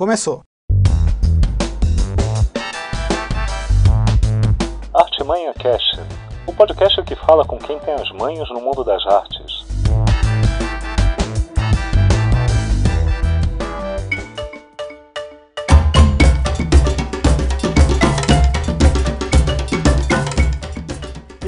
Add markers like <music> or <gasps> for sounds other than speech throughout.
Começou. Artimanha Cast, o podcast que fala com quem tem as manhas no mundo das artes.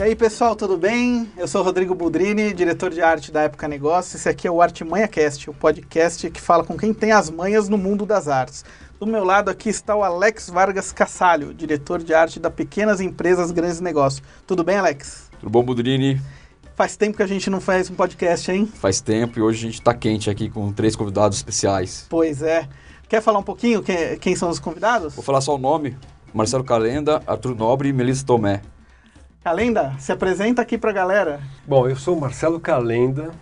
E aí pessoal, tudo bem? Eu sou Rodrigo Budrini, diretor de arte da Época Negócio. Esse aqui é o Artimanha Cast, o podcast que fala com quem tem as manhas no mundo das artes. Do meu lado aqui está o Alex Vargas Cassalho, diretor de arte da Pequenas Empresas Grandes Negócios. Tudo bem, Alex? Tudo bom, Budrini? Faz tempo que a gente não faz um podcast, hein? Faz tempo e hoje a gente está quente aqui com três convidados especiais. Pois é. Quer falar um pouquinho quem, quem são os convidados? Vou falar só o nome: Marcelo Calenda, Arthur Nobre e Melissa Tomé. Calenda, se apresenta aqui pra galera. Bom, eu sou Marcelo Calenda,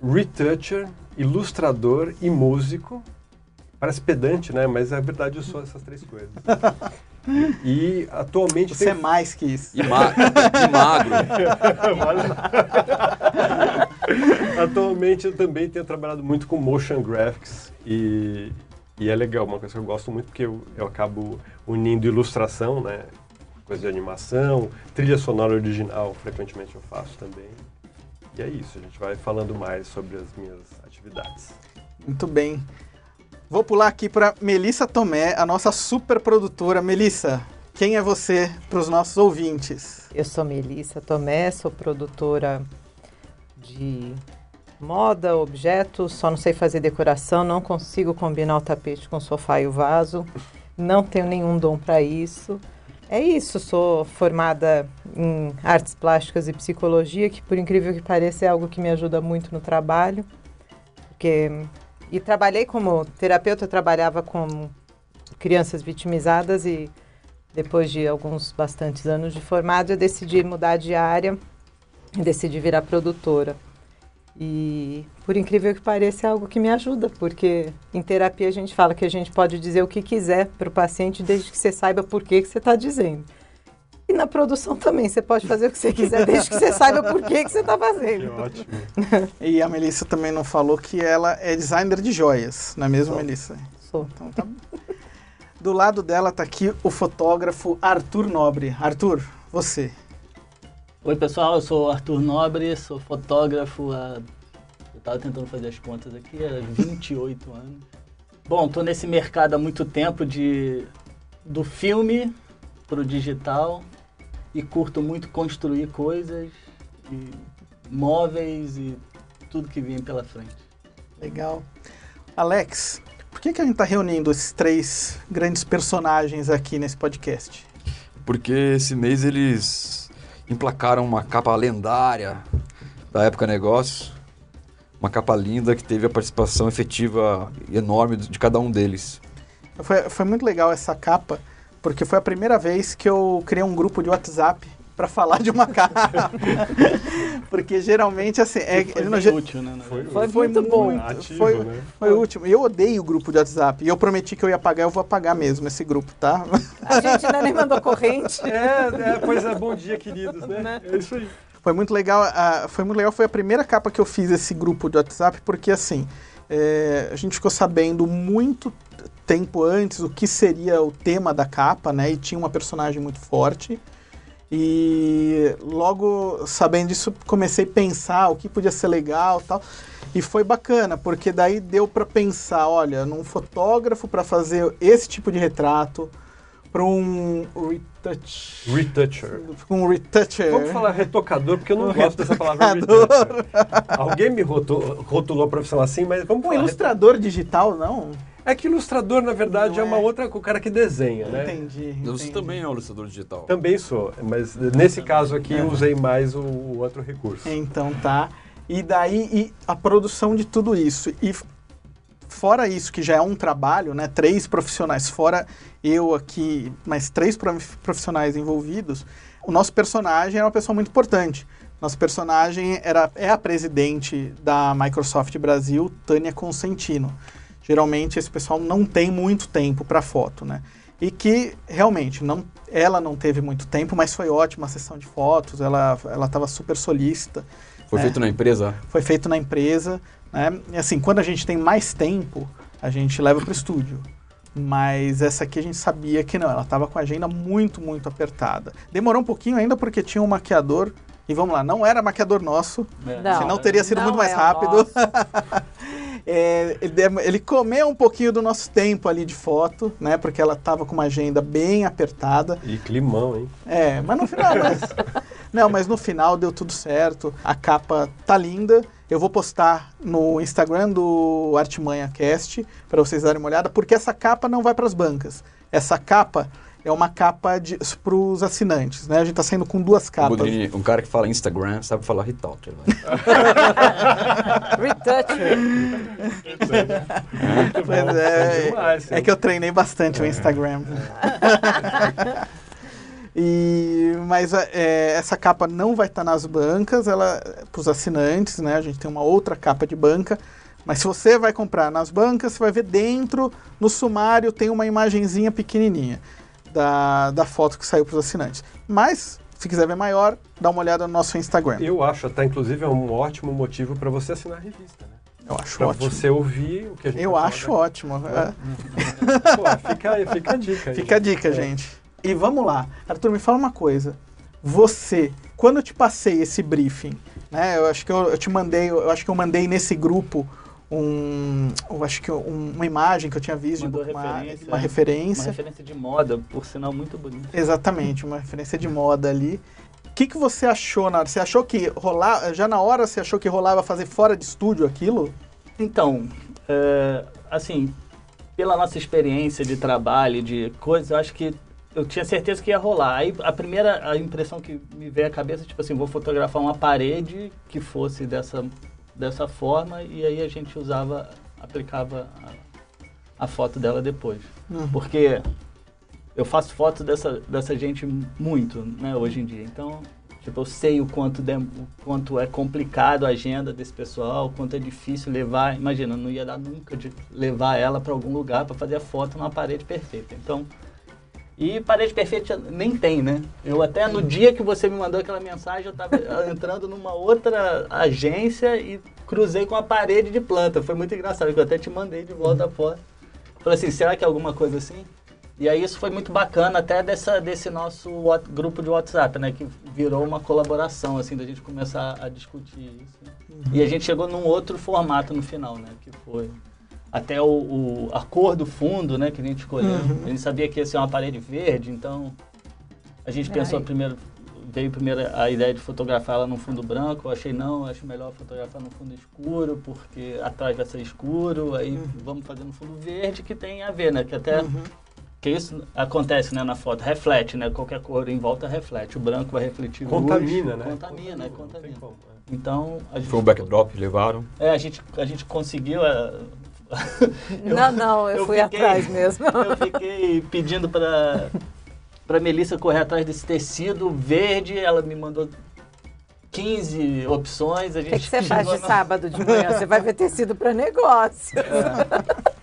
retoucher, ilustrador e músico. Parece pedante, né? Mas é verdade, eu sou essas três coisas. <laughs> E atualmente Você é mais que isso. E, ma e magro. <laughs> <laughs> atualmente eu também tenho trabalhado muito com motion graphics e, e é legal, uma coisa que eu gosto muito porque eu, eu acabo unindo ilustração, né? Coisa de animação, trilha sonora original, frequentemente eu faço também. E é isso, a gente vai falando mais sobre as minhas atividades. Muito bem. Vou pular aqui para Melissa Tomé, a nossa super produtora. Melissa, quem é você para os nossos ouvintes? Eu sou Melissa Tomé, sou produtora de moda, objetos, só não sei fazer decoração, não consigo combinar o tapete com o sofá e o vaso, não tenho nenhum dom para isso. É isso, sou formada em artes plásticas e psicologia, que por incrível que pareça é algo que me ajuda muito no trabalho. Porque e trabalhei como terapeuta, eu trabalhava com crianças vitimizadas e depois de alguns bastantes anos de formado, eu decidi mudar de área e decidi virar produtora. E por incrível que pareça, é algo que me ajuda, porque em terapia a gente fala que a gente pode dizer o que quiser para o paciente, desde que você saiba por que, que você está dizendo. E na produção também, você pode fazer o que você quiser, desde que você saiba por que, que você está fazendo. Que ótimo. <laughs> E a Melissa também não falou que ela é designer de joias, não é mesmo, Sou. Melissa? Sou. Então tá bom. Do lado dela tá aqui o fotógrafo Arthur Nobre. Arthur, você. Oi pessoal, eu sou o Arthur Nobre, sou fotógrafo há. Eu tava tentando fazer as contas aqui, há 28 anos. Bom, tô nesse mercado há muito tempo de do filme pro digital e curto muito construir coisas, e móveis e tudo que vem pela frente. Legal. Alex, por que, que a gente tá reunindo esses três grandes personagens aqui nesse podcast? Porque esse mês eles emplacaram uma capa lendária da época Negócios. Uma capa linda que teve a participação efetiva enorme de cada um deles. Foi, foi muito legal essa capa, porque foi a primeira vez que eu criei um grupo de WhatsApp para falar de uma <laughs> capa. porque geralmente, assim, é, foi ge- útil, né? Foi. Foi, foi muito bom. Ativo, foi, né? foi o último. E eu odeio o grupo de WhatsApp. E eu prometi que eu ia apagar, eu vou apagar mesmo esse grupo, tá? A gente ainda nem mandou corrente. <laughs> É, é, pois é, bom dia, queridos, né? É isso aí. Foi muito legal. ah, foi muito legal. Foi a primeira capa que eu fiz esse grupo de WhatsApp, porque assim, é, a gente ficou sabendo muito tempo antes o que seria o tema da capa, né? E tinha uma personagem muito forte. E logo sabendo disso, comecei a pensar o que podia ser legal, e tal. E foi bacana, porque daí deu para pensar, olha, num fotógrafo para fazer esse tipo de retrato, para um retouch, Retoucher. um retoucher. Vamos falar retocador, porque eu não gosto dessa palavra retoucher. Alguém me rotu- rotulou a profissão assim, mas vamos Um ilustrador digital, não? É que ilustrador, na verdade, Não é uma é. outra o cara que desenha, né? Entendi. Você também é um ilustrador digital. Também sou, mas nesse caso aqui eu usei mais o, o outro recurso. Então tá. E daí e a produção de tudo isso. E fora isso, que já é um trabalho, né? Três profissionais, fora eu aqui, mais três prof- profissionais envolvidos, o nosso personagem era uma pessoa muito importante. Nosso personagem era, é a presidente da Microsoft Brasil, Tânia Consentino. Geralmente esse pessoal não tem muito tempo para foto, né? E que realmente não, ela não teve muito tempo, mas foi ótima a sessão de fotos. Ela ela estava super solícita. Foi É. feito na empresa? Foi feito na empresa, né? E assim, quando a gente tem mais tempo, a gente leva para o estúdio. Mas essa aqui a gente sabia que não, ela estava com a agenda muito, muito apertada. Demorou um pouquinho ainda porque tinha um maquiador. E vamos lá, não era maquiador nosso, É. Não. senão teria sido Não muito mais é rápido. <laughs> É, ele, ele comeu um pouquinho do nosso tempo ali de foto, né? Porque ela estava com uma agenda bem apertada. E climão, hein? É, mas no final. Mas, <laughs> não, mas no final deu tudo certo. A capa tá linda. Eu vou postar no Instagram do Artimanha Cast para vocês darem uma olhada, porque essa capa não vai para as bancas. Essa capa é uma capa para os assinantes, né? A gente tá saindo com duas capas. Bodrini, um cara que fala Instagram sabe falar <laughs> Retoucher. né? Retoucher. Pois é, é que eu treinei bastante o Instagram. <laughs> E, mas é, essa capa não vai estar nas bancas, ela para os assinantes, né? A gente tem uma outra capa de banca. Mas se você vai comprar nas bancas, você vai ver dentro, no sumário, tem uma imagenzinha pequenininha da, da foto que saiu para os assinantes. Mas, se quiser ver maior, dá uma olhada no nosso Instagram. Eu, Eu acho até, inclusive, é um ótimo motivo para você assinar a revista, né? acho Para ótimo. você ouvir o que a gente Eu vai acho falar ótimo. É. Pô, fica, aí, fica a dica aí. Fica a dica, gente. E vamos lá. Arthur, me fala uma coisa. Você, quando eu te passei esse briefing, né? Eu acho que eu, eu te mandei, eu acho que eu mandei nesse grupo um, eu acho que um- uma imagem que eu tinha visto Mandou de bookmark, referência, uma referência. Uma referência de moda, por sinal muito bonita. Exatamente, uma referência de moda ali. O que, que você achou na hora? Você achou que rolar, já na hora você achou que rolava fazer fora de estúdio aquilo? Então, é, assim, pela nossa experiência de trabalho, de coisas, eu acho que eu tinha certeza que ia rolar. Aí a primeira a impressão que me veio à cabeça, tipo assim, vou fotografar uma parede que fosse dessa, dessa forma e aí a gente usava, aplicava a, a foto dela depois. Uhum. Porque eu faço foto dessa, dessa gente muito, né, hoje em dia. Então, tipo, eu sei o quanto, dem- o quanto é complicado a agenda desse pessoal, o quanto é difícil levar. Imagina, não ia dar nunca de levar ela para algum lugar para fazer a foto numa parede perfeita. Então, e parede perfeita nem tem, né? Eu até no dia que você me mandou aquela mensagem, eu estava <laughs> entrando numa outra agência e cruzei com a parede de planta. Foi muito engraçado, que eu até te mandei de volta a foto. Falei assim, será que é alguma coisa assim? E aí isso foi muito bacana até dessa, desse nosso grupo de WhatsApp, né? Que virou uma colaboração, assim, da gente começar a discutir isso. E a gente chegou num outro formato no final, né? Que foi até o, o- a cor do fundo, né? Que a gente escolheu. A gente sabia que ia ser uma parede verde, então a gente pensou Ai. primeiro, veio primeiro a ideia de fotografar ela num fundo branco. Eu achei não, acho melhor fotografar no fundo escuro, porque atrás vai ser escuro. Aí vamos fazer no fundo verde, que tem a ver, né? Que até que isso acontece né, na foto, reflete, né? Qualquer cor em volta reflete. O branco vai refletir luz. Contamina, né? Contamina, tem contamina. como, é. Então, a gente, Foi um backdrop, levaram. é, a gente, a gente conseguiu. é, eu- Não, não, eu, eu fui fiquei- atrás mesmo. <laughs> Eu fiquei pedindo para para Melissa correr atrás desse tecido verde, ela me mandou 15 opções. A O gente que, que você <laughs> faz de no- sábado de manhã? Você vai ver tecido para negócio.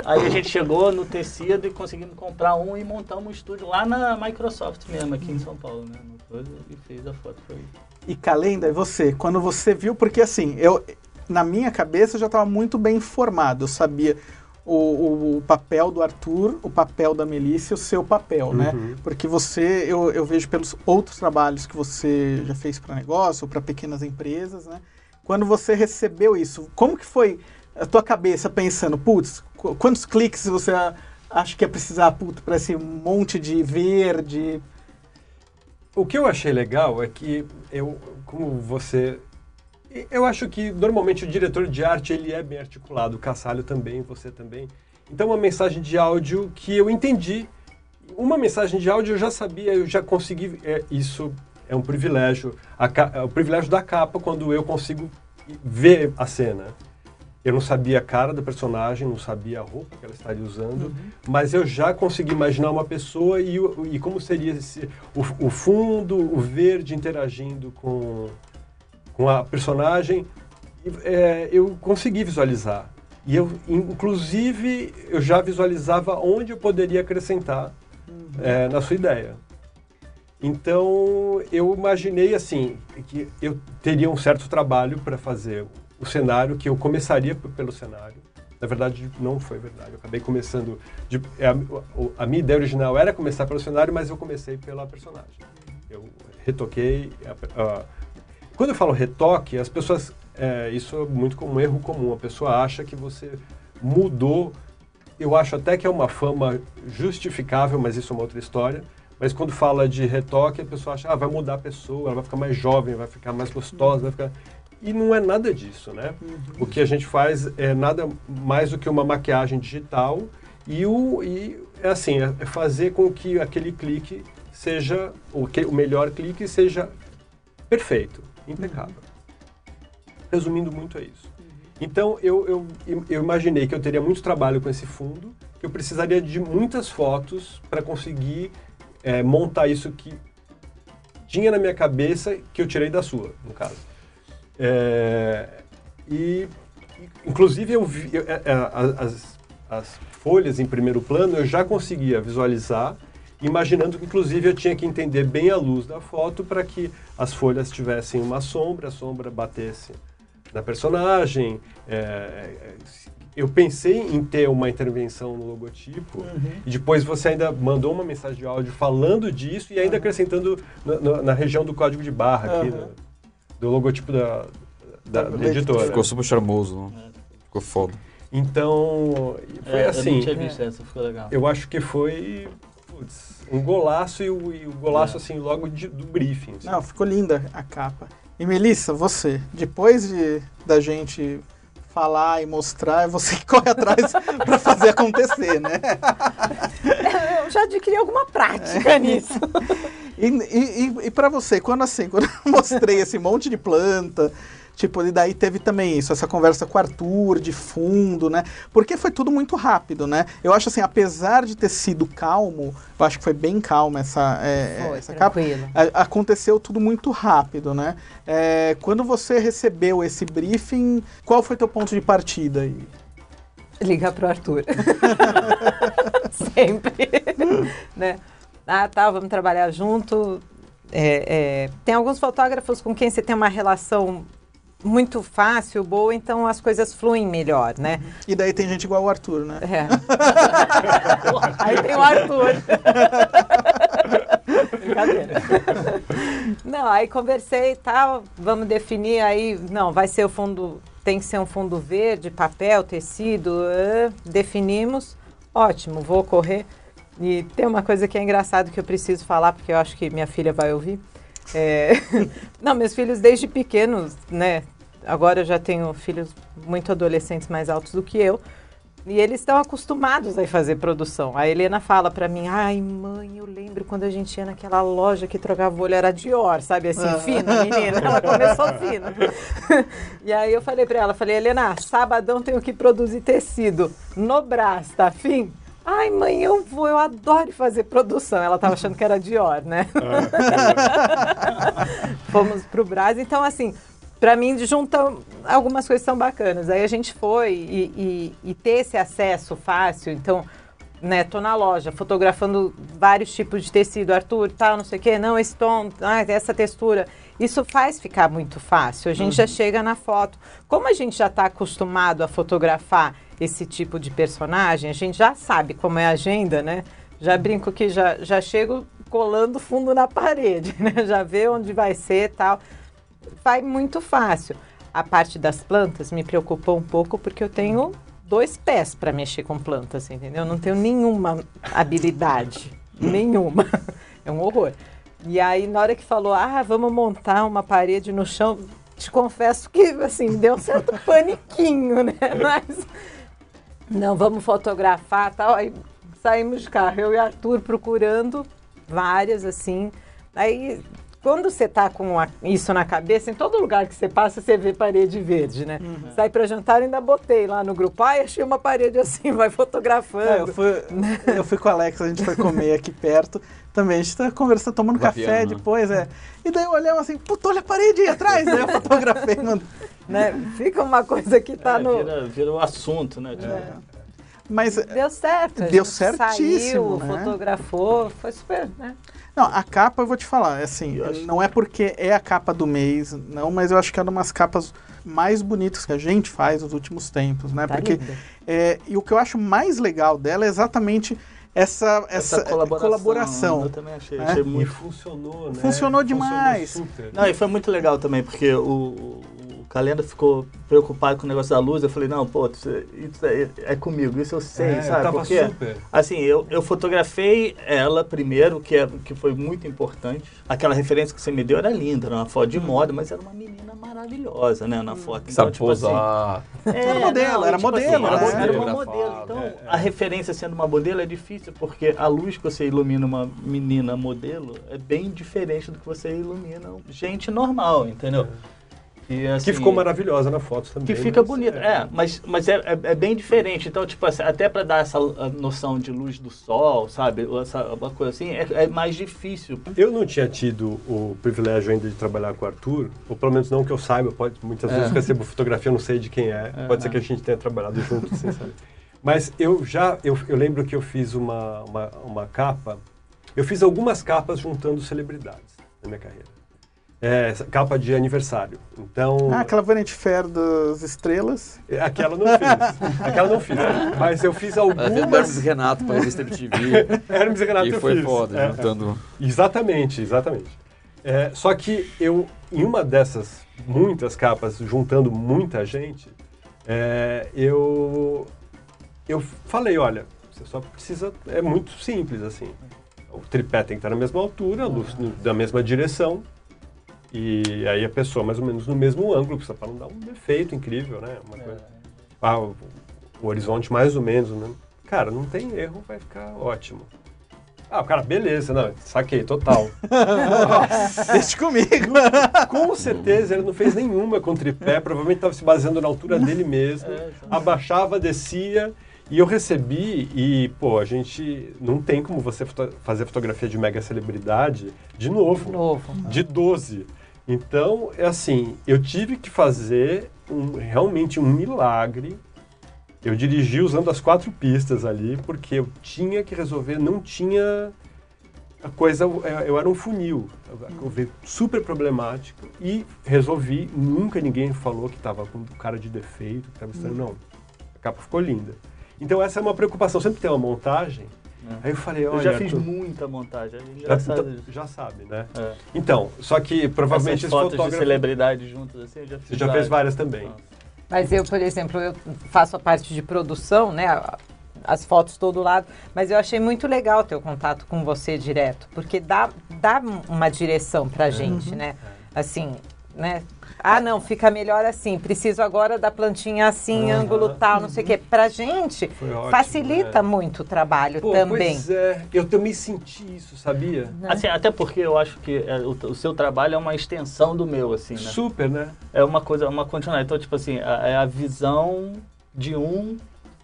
Aí a gente chegou no tecido e conseguimos comprar um e montamos um estúdio lá na Microsoft mesmo, aqui em São Paulo, né? E fez a foto. Foi... E Calenda, e você? Quando você viu, porque assim, eu na minha cabeça eu já estava muito bem informado. Eu sabia o, o- o papel do Arthur, o papel da Melissa e o seu papel, né? Uhum. Porque você, eu, eu vejo pelos outros trabalhos que você já fez para negócio ou para pequenas empresas, né? Quando você recebeu isso, como que foi a tua cabeça pensando, putz, qu- quantos cliques você acha que ia precisar, para esse monte de verde? O que eu achei legal é que eu, como você, eu acho que normalmente o diretor de arte ele é bem articulado, o Cassalho também, você também. Então uma mensagem de áudio que eu entendi, uma mensagem de áudio eu já sabia, eu já consegui, é, isso é um privilégio, a é o privilégio da capa quando eu consigo ver a cena. Eu não sabia a cara da personagem, não sabia a roupa que ela estaria usando, mas eu já consegui imaginar uma pessoa e, e como seria esse, o, o fundo, o verde interagindo com, com a personagem. É, eu consegui visualizar. E eu, inclusive, eu já visualizava onde eu poderia acrescentar é, na sua ideia. Então, eu imaginei assim, que eu teria um certo trabalho para fazer o cenário, que eu começaria pelo cenário, Na verdade, não foi verdade. Eu acabei começando. De, é, a, a minha ideia original era começar pelo cenário, mas eu comecei pela personagem. Eu retoquei. a- a- quando eu falo retoque, as pessoas. é, isso é muito como um erro comum. A pessoa acha que você mudou. Eu acho até que é uma fama justificável, mas isso é uma outra história. Mas quando fala de retoque, a pessoa acha, ah, vai mudar a pessoa, ela vai ficar mais jovem, vai ficar mais gostosa, vai ficar... E não é nada disso, né? O que a gente faz é nada mais do que uma maquiagem digital e, o, e é assim, é é fazer com que aquele clique seja, o, que, o melhor clique seja perfeito, impecável. Resumindo muito é isso. Então, eu, eu, eu imaginei que eu teria muito trabalho com esse fundo, que eu precisaria de muitas fotos para conseguir é, montar isso que tinha na minha cabeça, que eu tirei da sua, no caso. É, e, inclusive, eu vi, eu- é, é, as, as folhas em primeiro plano eu já conseguia visualizar, imaginando que, inclusive, eu tinha que entender bem a luz da foto para que as folhas tivessem uma sombra, a sombra batesse na personagem. é, é, eu pensei em ter uma intervenção no logotipo e depois você ainda mandou uma mensagem de áudio falando disso e ainda acrescentando na, na- na região do código de barra aqui, Aham. do, do logotipo da, da, Da da editora. Ficou super charmoso, né? Ficou foda. Então, foi É, Eu assim, não tinha visto essa, ficou legal. eu acho que foi putz, um golaço e o, e o golaço assim logo de- do briefing. assim. Não, ficou linda a capa. E Melissa, você, depois de da gente falar e mostrar, é <laughs> você que corre atrás pra fazer acontecer, né? <laughs> Eu já adquiri alguma prática nisso. E, e, e, e para você, quando assim, quando eu mostrei esse monte de planta, tipo, e daí teve também isso, essa conversa com o Arthur, de fundo, né? Porque foi tudo muito rápido, né? Eu acho assim, apesar de ter sido calmo, eu acho que foi bem calma essa, é, Foi, essa capa. A- aconteceu tudo muito rápido, né? É, quando você recebeu esse briefing, qual foi teu ponto de partida aí? Ligar pro Arthur. <laughs> <laughs> Sempre. né? Ah, tá, vamos trabalhar junto. É, é, tem alguns fotógrafos com quem você tem uma relação muito fácil, boa, então as coisas fluem melhor, né? E daí tem gente igual o Arthur, né? É. <laughs> Aí tem o Arthur. <laughs> Brincadeira. Não, aí conversei e tal, vamos definir aí, não, vai ser o fundo, tem que ser um fundo verde, papel, tecido, ãh, definimos, ótimo, vou correr. E tem uma coisa que é engraçado que eu preciso falar, porque eu acho que minha filha vai ouvir. É, <laughs> Não, meus filhos desde pequenos, né? Agora eu já tenho filhos muito adolescentes mais altos do que eu. E eles estão acostumados a fazer produção. A Helena fala pra mim, ai mãe, eu lembro quando a gente ia naquela loja que trocava o olho, era Dior, sabe assim, Ah. fina, menina. Ela começou <laughs> fina. <laughs> e aí eu falei pra ela, falei, Helena, sabadão tenho que produzir tecido no Brás, tá afim? Ai, mãe, eu vou, eu adoro fazer produção. Ela tava achando que era Dior, né? <laughs> Fomos pro Brás. Então, assim, pra mim, junta algumas coisas são bacanas. Aí a gente foi e, e- e ter esse acesso fácil. Então, né, tô na loja fotografando vários tipos de tecido. Arthur, tal, não sei o quê. Não, esse tom, ah, essa textura. Isso faz ficar muito fácil. A gente já chega na foto. Como a gente já está acostumado a fotografar esse tipo de personagem, a gente já sabe como é a agenda, né? Já brinco que já, já chego colando fundo na parede, <laughs> né? Já vê onde vai ser e tal. Vai muito fácil. A parte das plantas me preocupou um pouco porque eu tenho dois pés para mexer com plantas, entendeu? Eu não tenho nenhuma habilidade, <laughs> nenhuma. É um horror. E aí, na hora que falou, ah, vamos montar uma parede no chão, te confesso que, assim, deu um certo paniquinho, né? <laughs> Mas, não, vamos fotografar tal. Aí saímos de carro, eu e Arthur procurando várias, assim. Aí, quando você tá com a- isso na cabeça, em todo lugar que você passa, você vê parede verde, né? Sai para jantar, ainda botei lá no grupo. Ai, achei uma parede assim, <laughs> vai fotografando. É, eu, fui, eu fui com o Alex, a gente foi comer aqui perto. Também, a gente tá conversando, tomando café Vapiano, né? depois, é. E daí olhamos assim, puta, olha a parede aí atrás. daí eu fotografei, mano. <laughs> né? Fica uma coisa que tá É, no. vira, vira o assunto, né? Tipo, Mas Deu certo. Deu gente certíssimo, Saiu, né? fotografou, foi super, né? Não, a capa eu vou te falar, é assim, não é porque é a capa do mês, não, mas eu acho que é uma das capas mais bonitas que a gente faz nos últimos tempos, né? Tá porque é, e o que eu acho mais legal dela é exatamente essa, essa, colaboração. Eu também achei, É? achei E muito funcionou, né? Funcionou demais. super. Não, e foi muito legal também, porque o Calenda ficou preocupado com o negócio da luz. Eu falei, não, pô, isso, isso é, é comigo, isso eu sei, É, sabe? tava porque, super. assim, eu, eu fotografei ela primeiro, que, é, que foi muito importante. Aquela referência que você me deu era linda, era uma foto de moda, mas era uma menina maravilhosa, né, na foto. Então, Sabe tipo posar. assim, Era modelo, era e, modelo, era, né? era uma modelo. Então, é, é. a referência sendo uma modelo é difícil, porque a luz que você ilumina uma menina modelo é bem diferente do que você ilumina gente normal, entendeu? E, assim, Que ficou maravilhosa na foto também. que fica mas, bonito, é, mas, mas é, é, é bem diferente. Então, tipo assim, até para dar essa noção de luz do sol, sabe? Essa, uma coisa assim, é, é mais difícil. Eu não tinha tido o privilégio ainda de trabalhar com o Arthur, ou pelo menos não que eu saiba, pode, muitas vezes eu recebo fotografia, eu não sei de quem é, pode ser que a gente tenha trabalhado junto, sem saber. Mas eu já, eu, eu lembro que eu fiz uma, uma, uma capa, eu fiz algumas capas juntando celebridades na minha carreira. É, capa de aniversário. Então, Ah, aquela Vanity Fair das estrelas. aquela eu não fiz. Aquela eu não fiz. Mas eu fiz Ela fez Hermes algumas. e Renato para revista MTV. <laughs> Hermes e Renato e eu foi fiz. foda, É, é. juntando. Exatamente, exatamente. É, só que eu, em uma dessas muitas capas, juntando muita gente, é, eu, eu falei, olha, você só precisa, é muito simples assim. O tripé tem que estar na mesma altura, a luz no- da mesma direção, e aí a pessoa mais ou menos no mesmo ângulo, para não dar um defeito incrível, né? Uma coisa- Ah, o, o horizonte mais ou menos, né? Cara, não tem erro, vai ficar ótimo. Ah, o cara, beleza, não, saquei, total. <laughs> Deixa comigo. <laughs> Com certeza ele não fez nenhuma com tripé, provavelmente estava se baseando na altura dele <laughs> mesmo. É, abaixava, descia. E eu recebi, e pô, a gente não tem como você foto- fazer fotografia de mega celebridade de novo. Novo. De 12. Então, é assim, eu tive que fazer um- realmente um milagre. Eu dirigi usando as quatro pistas ali, porque eu tinha que resolver, não tinha a coisa, eu- eu era um funil, eu vi super problemático e resolvi, nunca ninguém falou que estava com cara de defeito, que estava estranho, não, a capa ficou linda. Então essa é uma preocupação, sempre tem uma montagem, aí eu falei, olha, Eu já fiz Arthur, muita montagem, é já, engraçado então, isso. já sabe, né? É. Então, só que provavelmente Essas esse fotos de fotógrafo... celebridades juntas assim, eu já fiz Você já fez várias também. Mas eu, por exemplo, eu faço a parte de produção, né? As fotos todo lado, mas eu achei muito legal ter o contato com você direto, porque dá, dá uma direção pra gente, né? Assim, né? Ah, não, fica melhor assim. Preciso agora da plantinha assim, ângulo tal, não sei o quê. Pra gente, ótimo, facilita é. muito o trabalho Pô, também. Pois é, eu também senti isso, sabia? Né? Assim, até porque eu acho que é, o, o seu trabalho é uma extensão do meu, assim, né? Super, né? É uma coisa, uma continuidade. Então, tipo assim, a- é a visão de um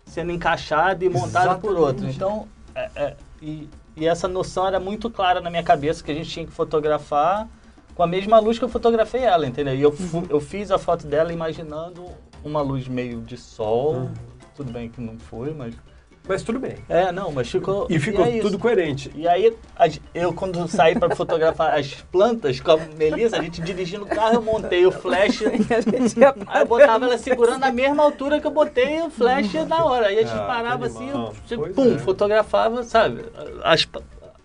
sendo encaixado e montado por outro. Exatamente. Então, é- é- e, e essa noção era muito clara na minha cabeça que a gente tinha que fotografar com a mesma luz que eu fotografei ela, entendeu? E eu, Uhum. eu fiz a foto dela imaginando uma luz meio de sol. Uhum. Tudo bem que não foi, mas. Mas tudo bem. É, não, mas ficou. E ficou é isso. tudo coerente. E aí, eu quando saí para fotografar as plantas com a Melissa, a gente dirigindo o carro, eu montei o flash. <laughs> Aí eu botava ela segurando na mesma altura que eu botei o flash na hora. Aí a gente Ah, parava assim, eu, Pois pum, é. fotografava, sabe? As,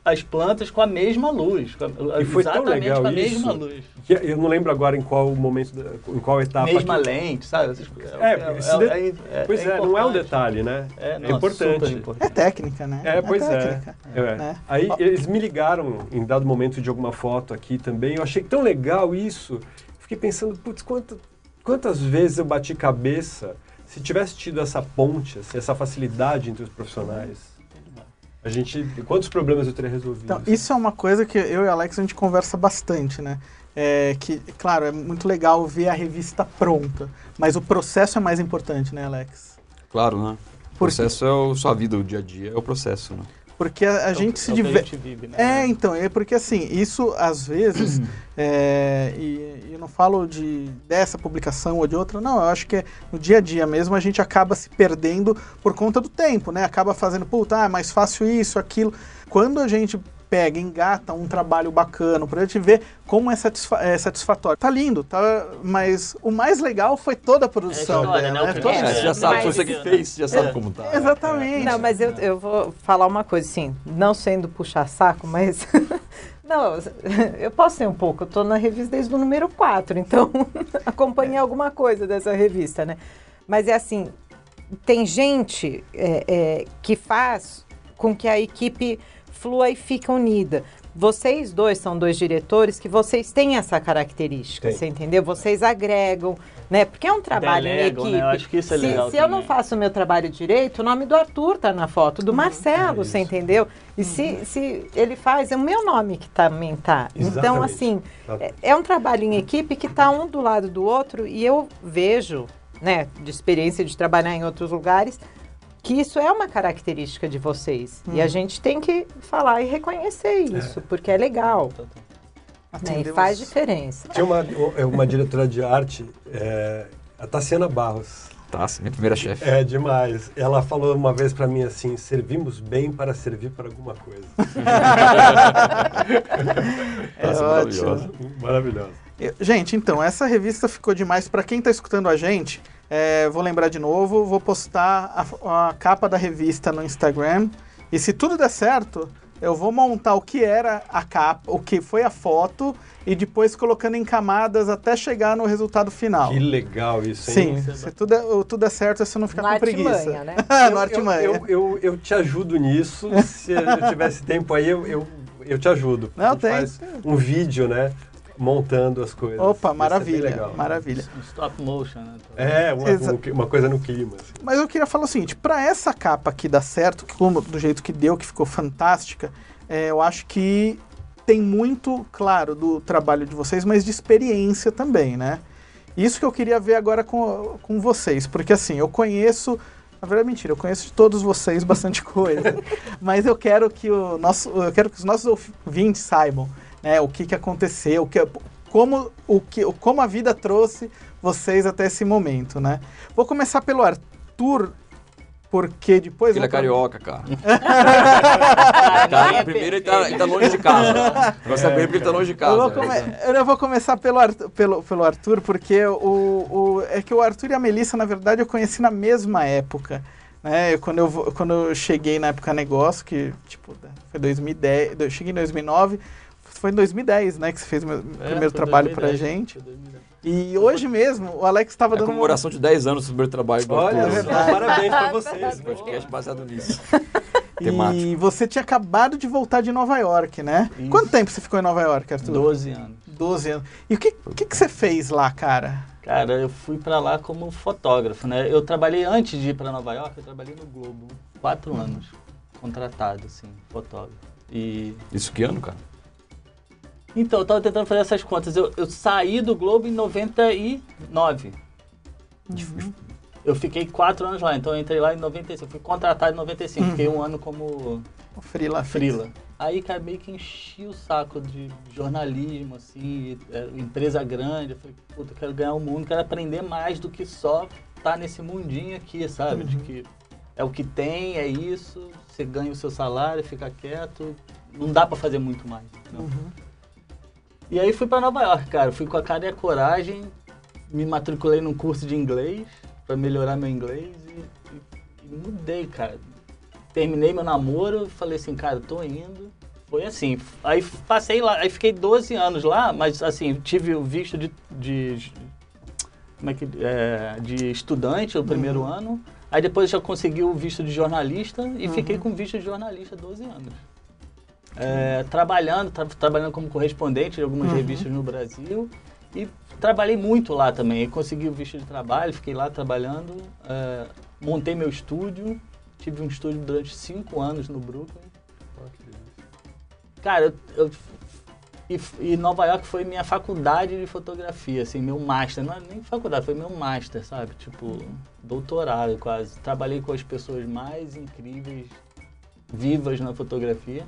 as plantas com a mesma luz. Com a, E foi tão legal com a isso. mesma luz. Que Eu não lembro agora em qual momento, em qual etapa. mesma que- lente, sabe? Essas coisas. É, esse de- Pois é, não é um detalhe, né? É, não, importante. importante. É técnica, né? É, pois é. técnica. É. né? Aí eles me ligaram em dado momento de alguma foto aqui também. Eu achei tão legal isso. Fiquei pensando, putz, quanta- quantas vezes eu bati cabeça se tivesse tido essa ponte, assim, essa facilidade entre os profissionais. A gente, quantos problemas eu teria resolvido? Então, isso é uma coisa que eu e o Alex a gente conversa bastante, né? É que, claro, é muito legal ver a revista pronta, mas o processo é mais importante, né, Alex? Claro, né? O quê? processo é o sua vida, o dia a dia, é o processo, né? Porque a, a É o- gente se é diverte. né? É, então, é porque assim, isso às vezes, é, e eu não falo de dessa publicação ou de outra, não, eu acho que é no dia a dia mesmo a gente acaba se perdendo por conta do tempo, né? Acaba fazendo, puta, ah, é mais fácil isso, aquilo. Quando a gente pega, engata um trabalho bacana, o projeto e vê como é, satisfa é satisfatório. Tá lindo, tá, mas o mais legal foi toda a produção É história, dela, né? O né? que Toda- É, É, você já sabe, mas- foi você que fez, você já sabe como tá. Exatamente. Não, mas eu, eu vou falar uma coisa, assim, não sendo puxar saco, mas. <laughs> não, eu posso ser um pouco. Eu tô na revista desde o número 4, então <laughs> acompanhei alguma coisa dessa revista, né? Mas é assim: tem gente é, é, que faz com que a equipe flua e fique unida. Vocês dois são dois diretores que vocês têm essa característica, Tem. você entendeu? Vocês agregam, né? Porque é um trabalho Delegam, em né? equipe. Eu acho que isso é se, legal se eu não faço o meu trabalho direito, o nome do Arthur tá na foto, do Marcelo, você entendeu? E se, se ele faz, é o meu nome que também tá. Então, Exatamente. assim, Exatamente. é, é um trabalho em equipe que tá um do lado do outro e eu vejo, né, de experiência de trabalhar em outros lugares, que isso é uma característica de vocês. E a gente tem que falar e reconhecer isso, porque é legal. Né, e faz diferença. Tinha uma, uma diretora de arte, é, a Tassiana Barros. Tá, sim, minha primeira chefe. É demais. Ela falou uma vez pra mim assim: servimos bem para servir para alguma coisa. <laughs> É Nossa, ótimo. maravilhosa. Gente, então, essa revista ficou demais. Pra quem tá escutando a gente, é, vou lembrar de novo, vou postar a, a capa da revista no Instagram. E se tudo der certo, eu vou montar o que era a capa, o que foi a foto, e depois colocando em camadas até chegar no resultado final. Que legal isso, hein? Sim, se tudo, é- tudo der certo, você não fica No com preguiça. <laughs> né? no Eu- artimanha. Eu, eu, eu te ajudo nisso. Se eu tivesse tempo aí, eu, eu, eu te ajudo. Não, tem. Faz um vídeo, né? Montando as coisas. Opa, é maravilha, legal. maravilha. Um stop motion, né? É, uma, um- uma coisa no clima. assim. Mas eu queria falar o seguinte, para essa capa aqui dar certo, que como do jeito que deu, que ficou fantástica, é, eu acho que tem muito, claro, do trabalho de vocês, mas de experiência também, né? Isso que eu queria ver agora com, com vocês, porque assim, eu conheço, na verdade é mentira, eu conheço de todos vocês <laughs> bastante coisa, mas eu quero que o nosso, eu quero que os nossos ouvintes saibam, né, o que que aconteceu, o que, como, o que, como a vida trouxe vocês até esse momento, né? Vou começar pelo Arthur, porque depois... Ele é carioca, cara. <laughs> <laughs> É primeiro ele tá, ele tá longe de casa. Você saber porque ele tá longe de casa. Eu vou, come- eu vou começar pelo Arthur, pelo, pelo Arthur porque o, o, é que o Arthur e a Melissa, na verdade, eu conheci na mesma época. Né? Eu- quando, eu, quando eu cheguei na época negócio, que tipo, foi 2010, eu cheguei em 2009, foi em 2010 né, que você fez o meu É, primeiro trabalho pra 2010, gente. foi 2010. E hoje mesmo, o Alex estava É dando uma... comemoração de 10 anos do primeiro trabalho do Olha, Arthur. é verdade. parabéns pra <laughs> vocês. Esse podcast baseado nisso. <laughs> E Temático. você tinha acabado de voltar de Nova York, né? Isso. Quanto tempo você ficou em Nova York, Arthur? 12 anos. 12 anos. E o que, que, que você fez lá, cara? Cara, eu fui pra lá como fotógrafo, né? Eu trabalhei antes de ir pra Nova York, eu trabalhei no Globo, quatro anos, contratado, assim, fotógrafo. E Isso que ano, cara? Então, eu tava tentando fazer essas contas. Eu, eu saí do Globo em 99. Eu fiquei quatro anos lá, então eu entrei lá em 95. Eu fui contratado em 95, fiquei um ano como O Frila. frila. Aí, cara, meio que enchi o saco de jornalismo, assim, é, empresa grande. Eu falei, puta, eu quero ganhar o mundo, quero aprender mais do que só estar nesse mundinho aqui, sabe? De que é o que tem, é isso, você ganha o seu salário, fica quieto, não dá pra fazer muito mais. entendeu? E aí fui pra Nova York, cara. Fui com a cara e a coragem, me matriculei num curso de inglês pra melhorar meu inglês e, e- e mudei, cara. Terminei meu namoro falei assim, cara, tô indo. Foi assim. Aí passei lá, aí fiquei 12 anos lá, mas assim, tive o visto de. de como é que. é, de estudante o primeiro ano. Aí depois já consegui o visto de jornalista e fiquei com visto de jornalista 12 anos. É, trabalhando, tra- trabalhando como correspondente de algumas revistas no Brasil e trabalhei muito lá também. Eu consegui o visto de trabalho, fiquei lá trabalhando, é, montei meu estúdio, tive um estúdio durante cinco anos no Brooklyn. Cara, eu, eu- e, e Nova York foi minha faculdade de fotografia, assim, meu master, não é nem faculdade, foi meu master, sabe? Tipo, doutorado quase. Trabalhei com as pessoas mais incríveis, vivas na fotografia.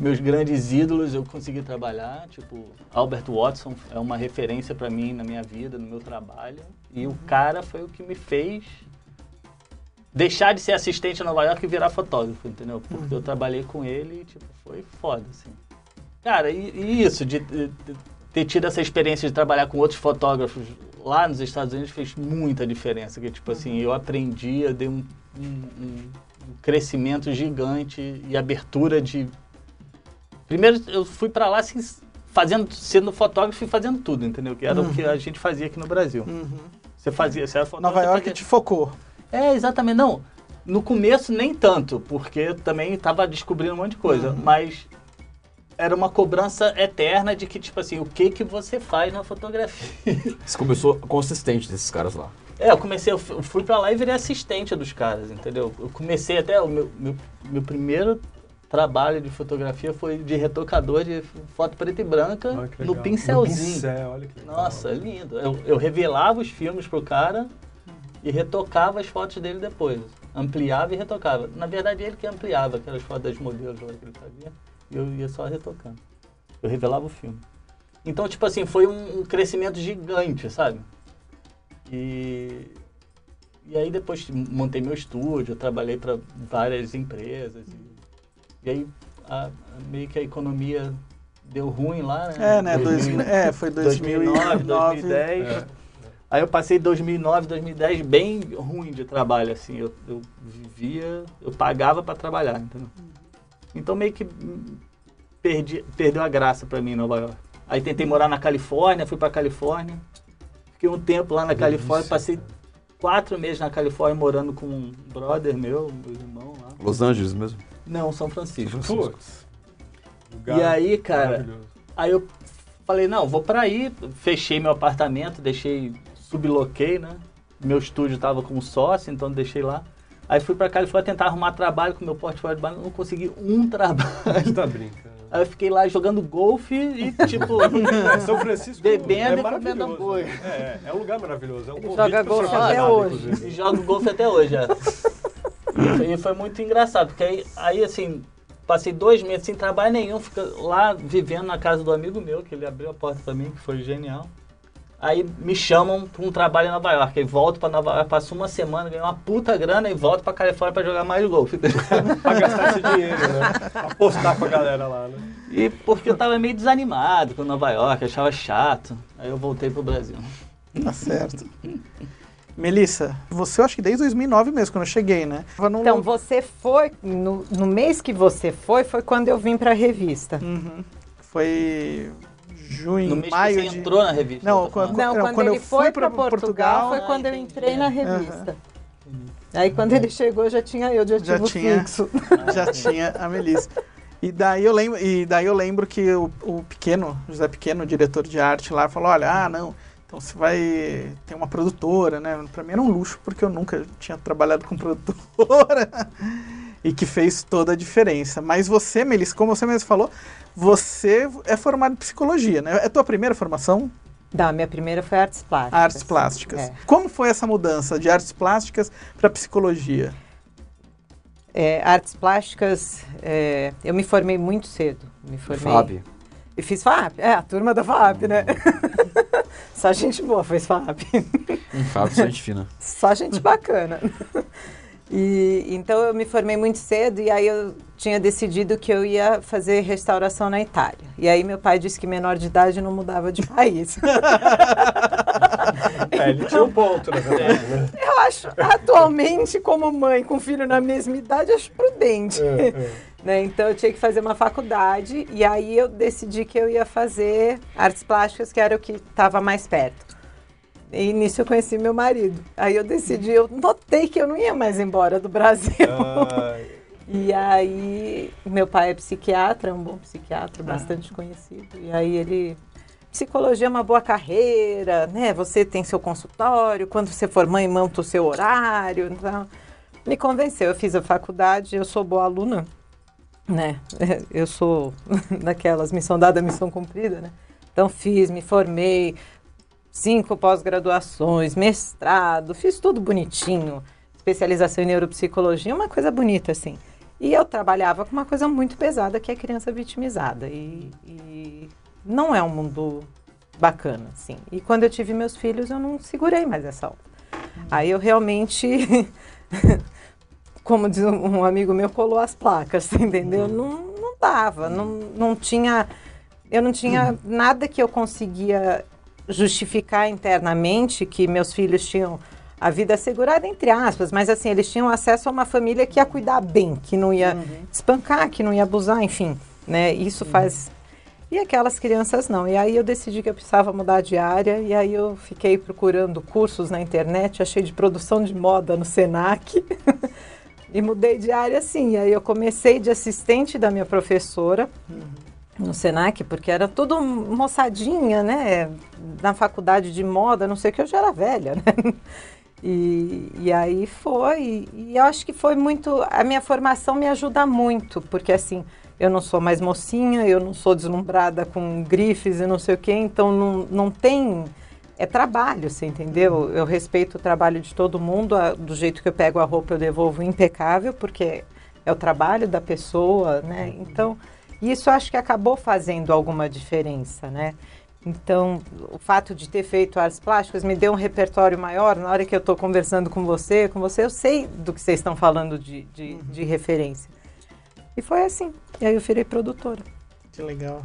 Meus grandes ídolos eu consegui trabalhar, tipo, Albert Watson é uma referência pra mim na minha vida, no meu trabalho. E o cara foi o que me fez deixar de ser assistente em Nova York e virar fotógrafo, entendeu? Porque eu trabalhei com ele e, tipo, foi foda, assim. Cara, e, e isso, de, de- de ter tido essa experiência de trabalhar com outros fotógrafos lá nos Estados Unidos fez muita diferença. Que, tipo assim, eu aprendi, eu dei um, um- um- um crescimento gigante e abertura de... Primeiro, eu fui pra lá assim, fazendo, sendo fotógrafo e fazendo tudo, entendeu? Que era o que a gente fazia aqui no Brasil. Você fazia, você era fotógrafo... Nova York fazia- te focou. é, exatamente. Não, no começo nem tanto, porque eu também estava descobrindo um monte de coisa, mas era uma cobrança eterna de que, tipo assim, o que que você faz na fotografia? Você começou consistente desses caras lá. É, eu comecei, eu fu- eu fui pra lá e virei assistente dos caras, entendeu? Eu comecei até, o meu, meu, meu primeiro trabalho de fotografia foi de retocador de foto preta e branca no pincelzinho. No pincel, olha que legal. Nossa, lindo. Eu, eu revelava os filmes pro cara e retocava as fotos dele depois. Ampliava e retocava. Na verdade, ele que ampliava aquelas fotos das modelos lá que ele fazia. E eu ia só retocando. Eu revelava o filme. Então, tipo assim, foi um, um crescimento gigante, sabe? E, e aí depois montei meu estúdio, eu trabalhei para várias empresas. E, e aí a- meio que a economia deu ruim lá, né? É, né? Dois, 2000, é, foi 2009, 2009. 2010. É. Aí eu passei 2009, 2010 bem ruim de trabalho, assim. Eu, eu vivia, eu pagava para trabalhar, entendeu? Então meio que perdi, perdeu a graça para mim em Nova York. Aí tentei morar na Califórnia, fui para Califórnia. Fiquei um tempo lá na Califórnia, passei quatro meses na Califórnia morando com um brother meu, meu irmão lá. Los Angeles mesmo. Não, São Francisco. Putz. Lugar E aí, cara, maravilhoso. Aí eu falei, não, vou pra aí, fechei meu apartamento, deixei, subloquei, né? Meu estúdio tava com sócio, então deixei lá. Aí fui pra Califórnia tentar arrumar trabalho com meu portfólio de banda, não consegui um <laughs> trabalho. Você tá brincando. Aí eu fiquei lá jogando golfe e, tipo, <laughs> São Francisco Bebendo é e comendo maravilhoso. hambúrguer. É, é um lugar maravilhoso. É um joga golfe até hoje. inclusive. e jogo golfe até hoje, é. <laughs> E foi muito engraçado, porque aí, aí, assim, passei dois meses sem trabalho nenhum, fica lá vivendo na casa do amigo meu, que ele abriu a porta pra mim, que foi genial. Aí me chamam pra um trabalho em Nova York. Aí volto pra Nova York, passo uma semana, ganho uma puta grana e volto pra Califórnia pra jogar mais golfe. <laughs> pra gastar esse dinheiro, né? Apostar com a galera lá, né? e porque eu tava meio desanimado com Nova York, achava chato. Aí eu voltei pro Brasil. Tá certo. Melissa, você eu acho que desde 2009 mesmo, quando eu cheguei, né? Tava num Então, você foi, no, no mês que você foi, foi quando eu vim pra revista. Uhum. Foi junho, No mês maio que você de... entrou na revista. Não, eu quando- Não, quando, quando eu ele fui foi pra pra Portugal, Portugal- foi Ah, quando eu entrei na revista. Aí quando ele chegou, já tinha eu de Já ativo tinha. fixo. <laughs> já tinha a Melissa. E daí eu lembro, e daí eu lembro que o, o Pequeno, José Pequeno, o diretor de arte lá, falou, olha, ah, não, então você vai ter uma produtora, né? Pra mim era um luxo, porque eu nunca tinha trabalhado com produtora. E que fez toda a diferença. Mas você, Melissa, como você mesmo falou, você é formado em psicologia, né? É a tua primeira formação? Não, a minha primeira foi artes plásticas. Artes plásticas. É. Como foi essa mudança de artes plásticas para psicologia? É, artes plásticas, é, eu me formei muito cedo. Me formei. FAB. E fiz FAP. É, a turma da FAP, né? <laughs> Só gente boa fez FAP. FAB, só gente fina. Só gente bacana. E então eu me formei muito cedo e aí eu tinha decidido que eu ia fazer restauração na Itália. E aí meu pai disse que menor de idade não mudava de país. <laughs> É, ele tinha um ponto, na verdade, né? eu acho, atualmente, como mãe com filho na mesma idade, acho prudente. É, é. <laughs> Né, Então eu tinha que fazer uma faculdade e aí eu decidi que eu ia fazer artes plásticas, que era o que estava mais perto. E nisso eu conheci meu marido. Aí eu decidi, eu notei que eu não ia mais embora do Brasil. Ah, <laughs> E aí, meu pai é psiquiatra, é um bom psiquiatra, bastante conhecido. E aí ele. Psicologia é uma boa carreira, né? Você tem seu consultório, quando você for mãe, monta o seu horário. Então, me convenceu. Eu fiz a faculdade, eu sou boa aluna, né? <laughs> Eu sou <laughs> daquelas missão dada, missão cumprida, né? Então fiz, me formei, cinco pós-graduações, mestrado, fiz tudo bonitinho, especialização em neuropsicologia, uma coisa bonita assim. E eu trabalhava com uma coisa muito pesada que é criança vitimizada e, e não é um mundo bacana, assim. E quando eu tive meus filhos, eu não segurei mais essa onda. Aí eu realmente <laughs> como diz um amigo meu, colou as placas, <laughs> entendeu? Não, não dava, não, não tinha. Eu não tinha nada que eu conseguia justificar internamente que meus filhos tinham a vida assegurada, entre aspas, mas assim, eles tinham acesso a uma família que ia cuidar bem, que não ia espancar, que não ia abusar, enfim, né? Isso faz. E aquelas crianças não. E aí eu decidi que eu precisava mudar de área, e aí eu fiquei procurando cursos na internet, achei de produção de moda no Senac. <laughs> e mudei de área assim. E aí eu comecei de assistente da minha professora no Senac, porque era tudo moçadinha, né? Na faculdade de moda, não sei o que, eu já era velha, né? <laughs> E, e aí foi, e eu acho que foi muito. A minha formação me ajuda muito, porque assim, eu não sou mais mocinha, eu não sou deslumbrada com grifes e não sei o quê, então não, não tem. É trabalho, você entendeu? Eu respeito o trabalho de todo mundo, a- do jeito que eu pego a roupa eu devolvo impecável, porque é o trabalho da pessoa, né? Então, isso eu acho que acabou fazendo alguma diferença, né? Então, o fato de ter feito artes plásticas me deu um repertório maior. Na hora que eu estou conversando com você, com você, eu sei do que vocês estão falando de, de, de referência. E foi assim. E aí eu virei produtora. Que legal.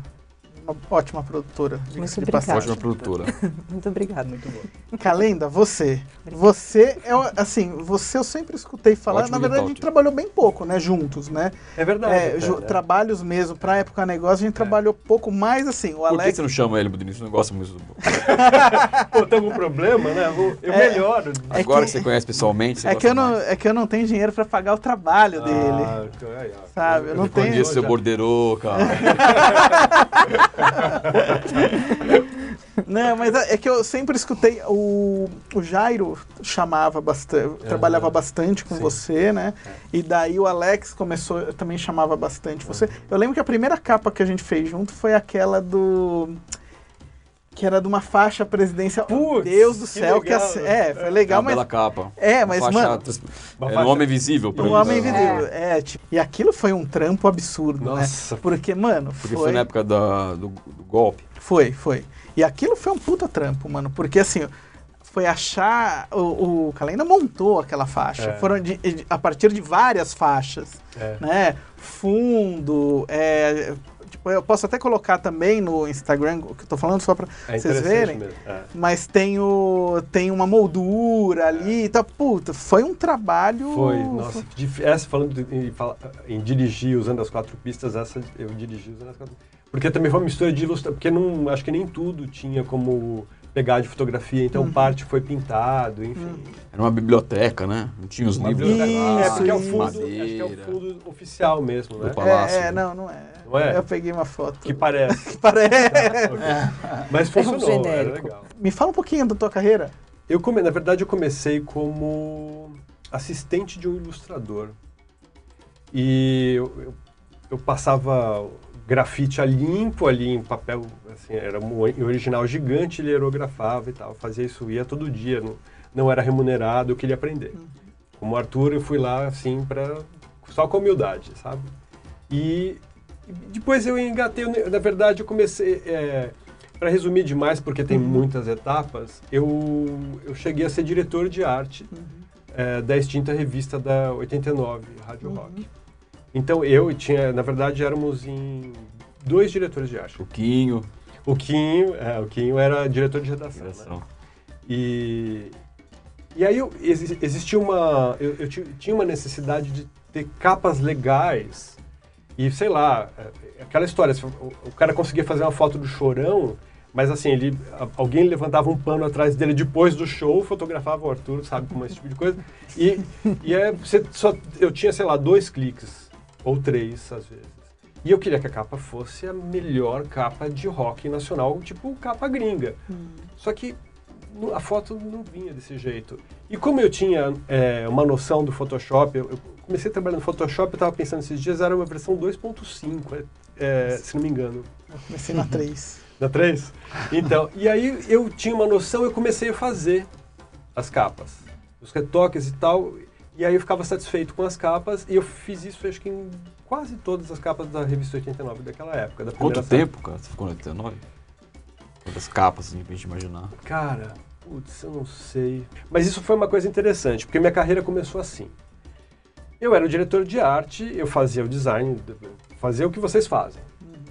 Uma ótima produtora. Muito de obrigada. passagem. Ótima produtora. <laughs> Muito obrigada. Muito bom. Calenda, você. Você é, assim, você eu sempre escutei falar, Ótimo na verdade a gente trabalhou bem pouco, né, juntos, né? É verdade. É, ju- né? trabalhos mesmo, pra época negócio, a gente trabalhou pouco, mais assim, o Por que Alex... você não chama ele, Budinho? Você não gosta muito do... <laughs> Pô, tem algum problema, né? Eu, eu É. melhoro. É Agora que- que você conhece pessoalmente, você É que, eu não, mais. é que eu não tenho dinheiro pra pagar o trabalho dele. Ah, então, aí, ó. Sabe, eu não tenho- Conheço seu já- borderô, cara. <laughs> <laughs> Não, mas é é que eu sempre escutei, o, o Jairo chamava bastante, trabalhava bastante com Sim. você, né? E daí o Alex começou, também chamava bastante você. Eu lembro que a primeira capa que a gente fez junto foi aquela do... Que era de uma faixa presidencial. Putz, Deus do que céu, que, legal, assim, né? é, foi legal, uma mas bela capa. É, Uma mas, faixa mano, Uma Era um faixa- homem visível. pra um mim. homem invisível. É, tipo, e aquilo foi um trampo absurdo, Nossa. né? Porque, mano, Porque foi, foi na época da- do, do golpe. foi, foi. E aquilo foi um puta trampo, mano, porque assim, foi achar, o, o Calenda montou aquela faixa, É. foram de- de- a partir de várias faixas, É. né? Fundo, é, eu posso até colocar também no Instagram o que eu tô falando só pra É vocês verem. É. Mas tem, o, tem uma moldura ali tal. Puta, foi um trabalho. Foi, nossa, dif- essa falando de- em, em dirigir usando as quatro pistas, essa eu dirigi usando as quatro Porque também foi uma mistura de ilustração, porque não, acho que nem tudo tinha como pegar de fotografia, então Uhum. parte foi pintado, enfim. Era uma biblioteca, né? Não tinha os Uma livros biblioteca- lá, é, porque é o isso. fundo, acho que é o fundo oficial mesmo, né? Do palácio. É, é, né? não, não é. Não é? Eu peguei uma foto. Que parece. <laughs> Que parece. <laughs> Mas funcionou, era genérico. legal. Me fala um pouquinho da tua carreira. Eu come... Na verdade, eu comecei como assistente de um ilustrador. E eu, eu, eu passava grafite a limpo ali em papel, assim, era um original gigante, ele aerografava e tal. Fazia isso, ia todo dia, não, não era remunerado, eu queria aprender. Como Arthur, eu fui lá, assim, pra, só com humildade, sabe? E, e depois eu engatei, na verdade, eu comecei... É, para resumir demais, porque tem muitas etapas, eu, eu cheguei a ser diretor de arte é, da extinta revista da 89, Rádio Rock. Então eu tinha, na verdade, éramos em dois diretores de arte. O Quinho. O Quinho, é, o Quinho era diretor de redação. né? direção. E, e aí eu, exi- existia uma. Eu, eu ti- tinha uma necessidade de ter capas legais. E sei lá, é, aquela história, o, o cara conseguia fazer uma foto do chorão, mas assim, ele, alguém levantava um pano atrás dele depois do show, fotografava o Arthur, sabe, como esse tipo de coisa. E, e é, só, eu tinha, sei lá, dois cliques, ou três às vezes. E eu queria que a capa fosse a melhor capa de rock nacional, tipo capa gringa. Só que a foto não vinha desse jeito. E como eu tinha é, uma noção do Photoshop, eu, eu comecei a trabalhar no Photoshop, eu estava pensando esses dias, era uma versão 2.5, é, é, se não me engano. Eu comecei na 3. <laughs> Na 3? Então, e aí eu tinha uma noção, eu comecei a fazer as capas, os retoques e tal, e aí eu ficava satisfeito com as capas, e eu fiz isso acho que em quase todas as capas da revista 89 daquela época. Da Quanto tempo, cara? Você ficou no 89? Quantas capas, assim, pra gente imaginar? Cara, putz, eu não sei. Mas isso foi uma coisa interessante, porque minha carreira começou assim. Eu era o diretor de arte, eu fazia o design, fazia o que vocês fazem.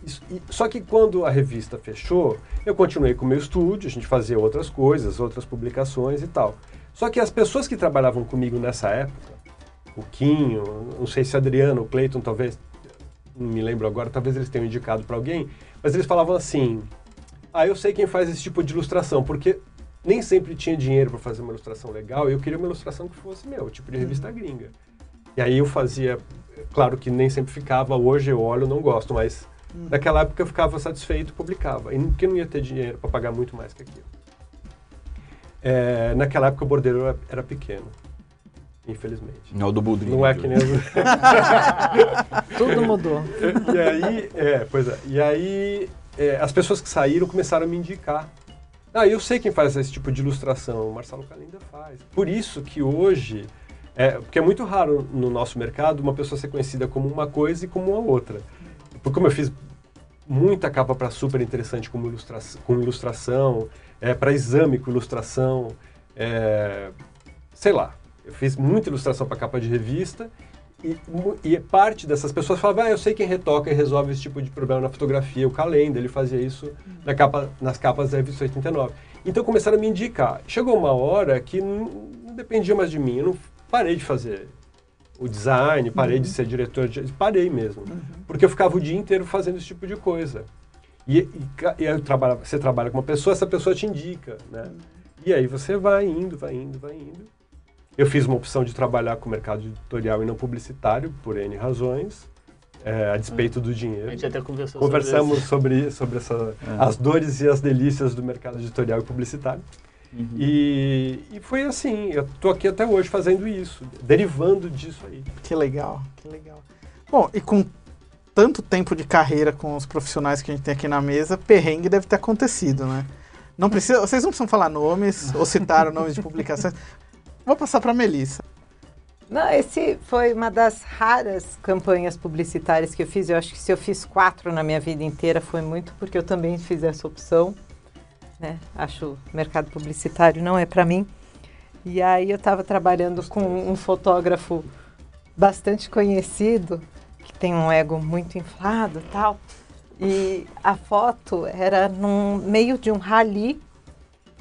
Isso- e- só que quando a revista fechou, eu continuei com o meu estúdio, a gente fazia outras coisas, outras publicações e tal. Só que as pessoas que trabalhavam comigo nessa época, o Quinho, não sei se Adriano, o Cleiton, talvez, não me lembro agora, talvez eles tenham indicado para alguém, mas eles falavam assim: ah, eu sei quem faz esse tipo de ilustração, porque nem sempre tinha dinheiro para fazer uma ilustração legal e eu queria uma ilustração que fosse meu, tipo de revista gringa. E aí eu fazia, claro que nem sempre ficava, hoje eu olho, não gosto, mas naquela época eu ficava satisfeito e publicava, e porque não ia ter dinheiro para pagar muito mais que aquilo. É, naquela época o bordeiro era, era pequeno, infelizmente. Não é o do Budrinho. Não é que nem as... <laughs> Tudo mudou. e aí, é, pois é. E aí, é, as pessoas que saíram começaram a me indicar. Ah, eu sei quem faz esse tipo de ilustração, o Marcelo Calinda faz. Por isso que hoje, é, porque é muito raro no nosso mercado uma pessoa ser conhecida como uma coisa e como uma outra. Porque como eu fiz muita capa para super interessante como ilustração, com ilustração, é, para exame com ilustração, é, sei lá. Eu fiz muita ilustração para capa de revista e, e parte dessas pessoas falavam, ah, eu sei quem retoca e resolve esse tipo de problema na fotografia, o Calenda, ele fazia isso na capa, nas capas da revista 89. Então começaram a me indicar. Chegou uma hora que não, não dependia mais de mim, eu não parei de fazer o design, parei de ser diretor, de, parei mesmo. Porque eu ficava o dia inteiro fazendo esse tipo de coisa. E, e, e aí você trabalha com uma pessoa, essa pessoa te indica, né? E aí você vai indo, vai indo, vai indo. Eu fiz uma opção de trabalhar com o mercado editorial e não publicitário, por N razões, é, a despeito do A dinheiro. gente até conversou Conversamos sobre sobre, sobre essa, as dores e as delícias do mercado editorial e publicitário. Uhum. E, e foi assim, eu tô aqui até hoje fazendo isso, derivando disso aí. Que legal, que legal. Bom, e com tanto tempo de carreira com os profissionais que a gente tem aqui na mesa, perrengue deve ter acontecido, né? Não precisa, vocês não precisam falar nomes <laughs> ou citar nomes de publicações. Vou passar para Melissa. Não, esse foi uma das raras campanhas publicitárias que eu fiz. Eu acho que se eu fiz quatro na minha vida inteira foi muito porque eu também fiz essa opção. Né? Acho o mercado publicitário não é para mim. E aí eu estava trabalhando com um fotógrafo bastante conhecido, que tem um ego muito inflado tal. E a foto era no meio de um rally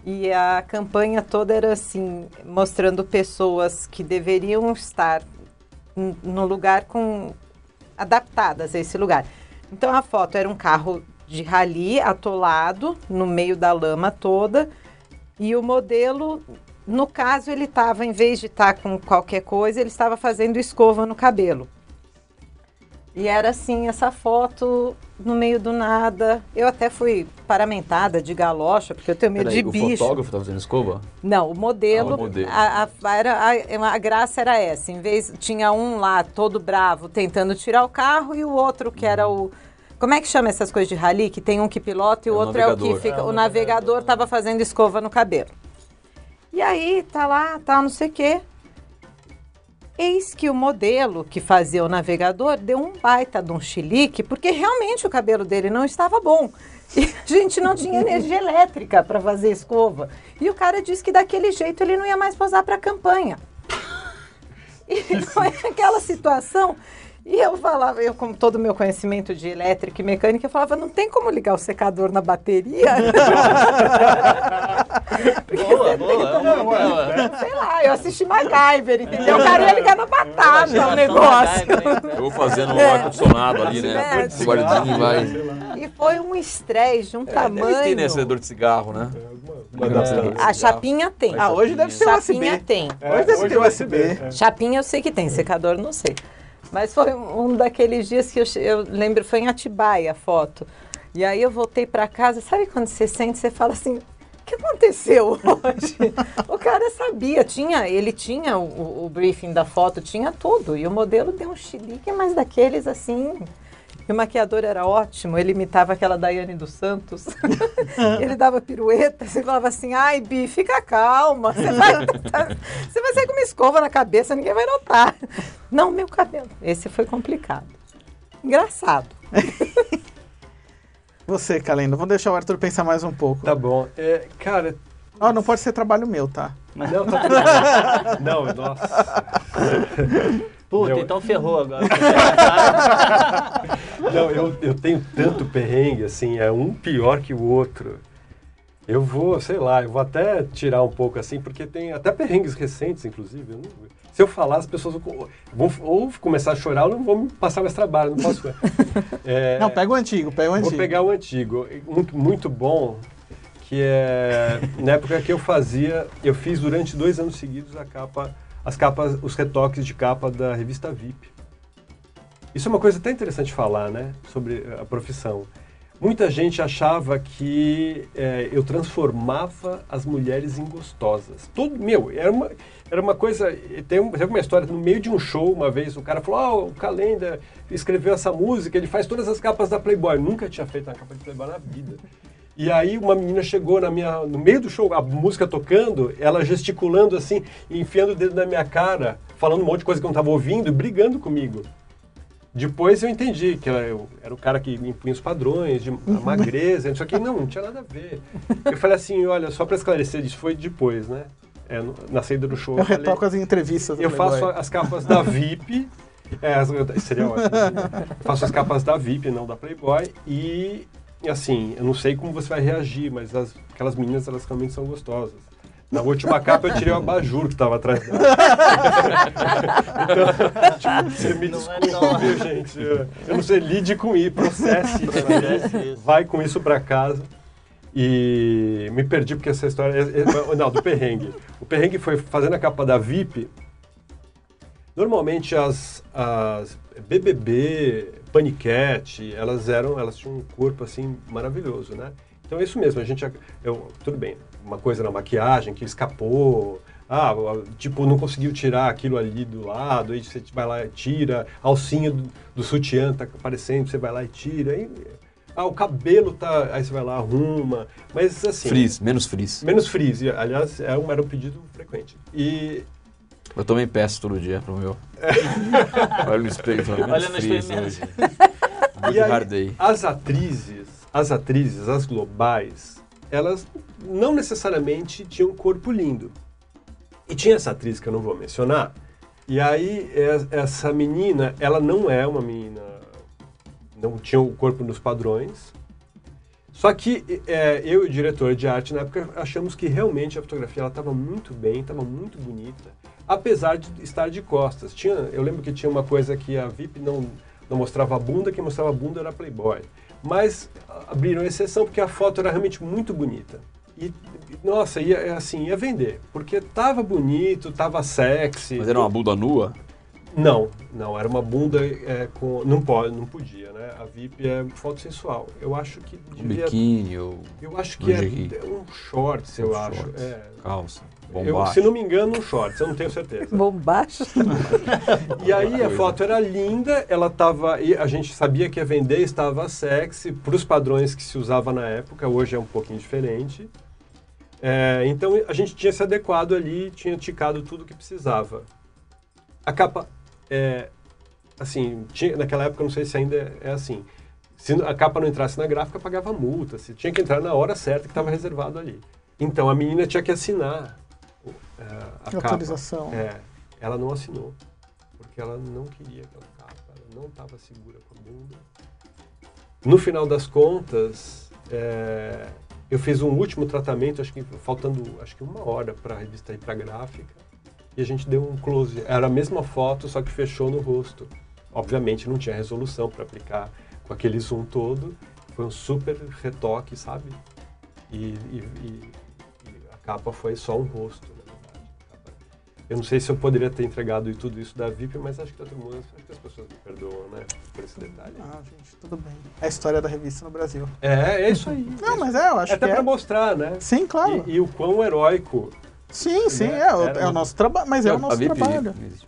e a campanha toda era assim, mostrando pessoas que deveriam estar no lugar com adaptadas a esse lugar. Então a foto era um carro de rally atolado no meio da lama toda e o modelo, no caso, ele estava em vez de estar com qualquer coisa, ele estava fazendo escova no cabelo. E era assim, essa foto no meio do nada. Eu até fui paramentada de galocha, porque eu tenho medo Peraí, de o bicho. fotógrafo tá fazendo escova? Não, o modelo, Ah, o modelo. A, a- era, a, a graça era essa. Em vez, tinha um lá todo bravo tentando tirar o carro e o outro que era o. Como é que chama essas coisas de rally? Que tem um que pilota e o É o outro é o navegador. que fica. É, o o navegador estava fazendo escova no cabelo. E aí, tá lá, tá não sei o quê. Eis que o modelo que fazia o navegador deu um baita de um chilique, porque realmente o cabelo dele não estava bom. E a <laughs> gente não tinha energia elétrica para fazer escova. E o cara disse que daquele jeito ele não ia mais posar para a campanha. E <laughs> foi aquela situação. E eu falava, eu com todo o meu conhecimento de elétrica e mecânica, eu falava, não tem como ligar o secador na bateria? <laughs> Boa, boa. boa. Sei lá, eu assisti MacGyver, entendeu? O cara ia ligar na batata o Geração negócio. MacGyver? Eu vou fazendo um É. ar-condicionado ali, né? É. Guardadinho vai. E foi um estresse de um Deve ter, né? tamanho. Acendedor de cigarro, né? Acendedor de A chapinha tem. Ah, hoje deve ser Chapinha USB. tem. É, Hoje deve ter é USB. é. Chapinha eu sei que tem, secador não sei. Mas foi um daqueles dias que eu, eu lembro, foi em Atibaia a foto. E aí eu voltei para casa, sabe quando você sente, você fala assim, o que aconteceu <laughs> hoje? o cara sabia, tinha, ele tinha o- o briefing da foto, tinha tudo. E o modelo deu um chilique, mas daqueles assim... E o maquiador era ótimo, ele imitava aquela Daiane dos Santos. <laughs> ele dava pirueta, você falava assim, ai, Bi, fica calma, você vai, <laughs> você vai sair com uma escova na cabeça, ninguém vai notar. Não, meu cabelo. Esse foi complicado. Engraçado. <laughs> Você, Calenda, vou deixar o Arthur pensar mais um pouco. Tá bom. É, cara, Ó, não pode ser trabalho meu, tá? não, tá tudo bem. Não, nossa. Puta, Eu- então ferrou agora. <laughs> Não, eu, eu tenho tanto perrengue, assim, é um pior que o outro. Eu vou, sei lá, eu vou até tirar um pouco assim, porque tem até perrengues recentes, inclusive. eu não- se eu falar, as pessoas vão, vão ou começar a chorar ou não vão me passar mais trabalho, não posso. <laughs> É, Não, pega o antigo, pega o antigo. Vou pegar o antigo, muito, muito bom, que é na época que eu fazia, eu fiz durante dois anos seguidos a capa, as capas, os retoques de capa da revista VIP. Isso é uma coisa até interessante falar, né, sobre a profissão. Muita gente achava que eh, eu transformava as mulheres em gostosas. Todo, meu, era uma, era uma coisa. Tem, tem uma história no meio de um show, uma vez, o cara falou: Ah, o Calenda escreveu essa música, ele faz todas as capas da Playboy. Nunca tinha feito uma capa de Playboy na vida. E aí uma menina chegou na minha, no meio do show, a música tocando, ela gesticulando assim, enfiando o dedo na minha cara, falando um monte de coisa que eu não estava ouvindo, e brigando comigo. Depois eu entendi que eu era o cara que impunha os padrões de magreza, isso aqui não, não tinha nada a ver. Eu falei assim, olha, só para esclarecer, isso foi depois, né? É, na saída do show. Eu falei- retoco as entrevistas. eu faço Playboy. as capas da VIP. É, seria ótimo. Eu faço as capas da VIP, não da Playboy. E, assim, eu não sei como você vai reagir, mas as- aquelas meninas, elas realmente são gostosas. Na última capa eu tirei o abajur que estava atrás dela. <laughs> então, tipo, você me Não é desculpa, viu, gente? Eu, eu não sei, lide com isso, processe isso. Processe isso. Vai com isso para casa. E me perdi porque essa história. é- é- Não, do perrengue. O perrengue foi fazendo a capa da VIP. Normalmente as, as BBB, Panicat, elas eram, elas tinham um corpo assim maravilhoso, né? Então é isso mesmo, a gente, eu, tudo bem, uma coisa na maquiagem que escapou, ah, tipo, não conseguiu tirar aquilo ali do lado, aí você vai lá e tira, a alcinha do, do sutiã tá aparecendo, você vai lá e tira, aí, ah, o cabelo tá, aí você vai lá, arruma, mas assim... Frizz, menos frizz. Menos frizz, aliás, é um, era um pedido frequente. E Eu também peço todo dia pro meu. <laughs> Olha no espelho Olha no espelho hoje. <laughs> E aí, as atrizes, as atrizes, as globais, elas não necessariamente tinham um corpo lindo. E tinha essa atriz que eu não vou mencionar. E aí es- essa menina, ela não é uma menina, não tinha o corpo nos padrões. Só que é, eu e o diretor de arte na época achamos que realmente a fotografia estava muito bem, estava muito bonita, apesar de estar de costas. Tinha, eu lembro que tinha uma coisa que a VIP não, não mostrava a bunda, quem mostrava a bunda era a Playboy. Mas abriram exceção porque a foto era realmente muito bonita. E, nossa, ia, assim, ia vender, porque tava bonito, tava sexy. Mas era uma bunda nua? Não, não, era uma bunda é, com. Não pode, não podia, né? A VIP é foto sensual. Eu acho que Um devia. biquíni ou Eu acho que é lingerie. um shorts, eu um acho. shorts, É. calça, Eu, se não me engano, um shorts, eu não tenho certeza. Bombacha. <laughs> E aí a foto era linda, ela tava. E a gente sabia que ia vender, estava sexy, para os padrões que se usava na época, hoje é um pouquinho diferente. É, então a gente tinha se adequado ali, tinha ticado tudo que precisava. A capa, é, assim, tinha, naquela época, não sei se ainda é, assim. Se a capa não entrasse na gráfica, pagava multa. Se tinha que entrar na hora certa que estava reservado ali. Então a menina tinha que assinar é, a capa. Autorização. É, ela não assinou, porque ela não queria aquela capa, ela não estava segura com a bunda. No final das contas, é, eu fiz um último tratamento, acho que faltando acho que uma hora para a revista ir para gráfica, e a gente deu um close. Era a mesma foto, só que fechou no rosto. Obviamente não tinha resolução para aplicar com aquele zoom todo. Foi um super retoque, sabe? E, e- e- a capa foi só um rosto, na verdade. Eu não sei se eu poderia ter entregado tudo isso da VIP, mas acho que todo mundo, acho que as pessoas me perdoam, né? Por esse detalhe. Ah, gente, tudo bem. É a história da revista no Brasil. É, é isso aí. Não, mas é, eu acho é até que para é. mostrar, né? Sim, claro. E, e o quão heróico. Sim, sim, né? é, o, Era é o nosso trabalho, mas é o A nosso VIP trabalho. existe.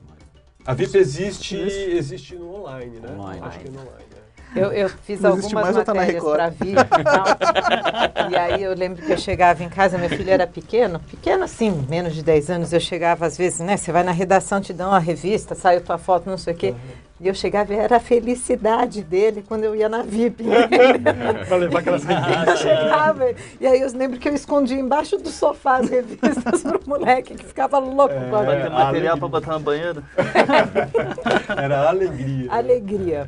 A VIP existe, Existe. no online, né? Online. Acho que é no online. né? Eu, eu fiz Não algumas mais, tá matérias para vir e tal. E aí eu lembro que eu chegava em casa, meu filho era pequeno, pequeno assim, menos de 10 anos, eu chegava às vezes, né? Você vai na redação, te dão uma revista, saiu tua foto, não sei o quê. E eu chegava e era a felicidade dele quando eu ia na VIP. <laughs> Pra levar aquelas revistas. Eu chegava, e aí eu lembro que eu escondia embaixo do sofá as revistas <laughs> pro moleque que ficava louco com a Vai ter É, material pra botar na banheira? <laughs> Era alegria. alegria.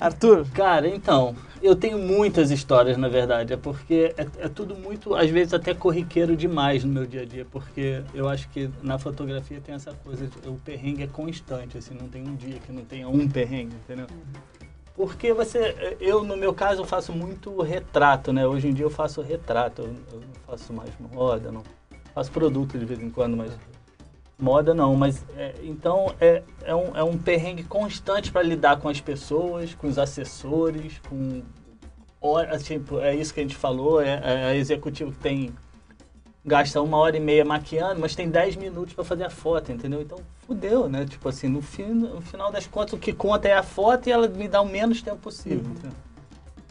Arthur, Cara, então, eu tenho muitas histórias, na verdade. É porque é, é tudo muito, às vezes, até corriqueiro demais no meu dia a dia. Porque eu acho que na fotografia tem essa coisa, de- o perrengue é constante, assim, não tem um dia que não tenha um perrengue, entendeu? Porque você, eu no meu caso eu faço muito retrato, né? Hoje em dia eu faço retrato, eu, eu não faço mais moda, não faço produto de vez em quando, mas moda não. Mas é, então é, é, um, é um perrengue constante para lidar com as pessoas, com os assessores, com hora, tipo, é isso que a gente falou, é, é a executivo que tem gasta uma hora e meia maquiando, mas tem 10 minutos para fazer a foto, entendeu? Então, fudeu, né? Tipo assim, no, fim, no final das contas, o que conta é a foto e ela me dá o menos tempo possível, entendeu?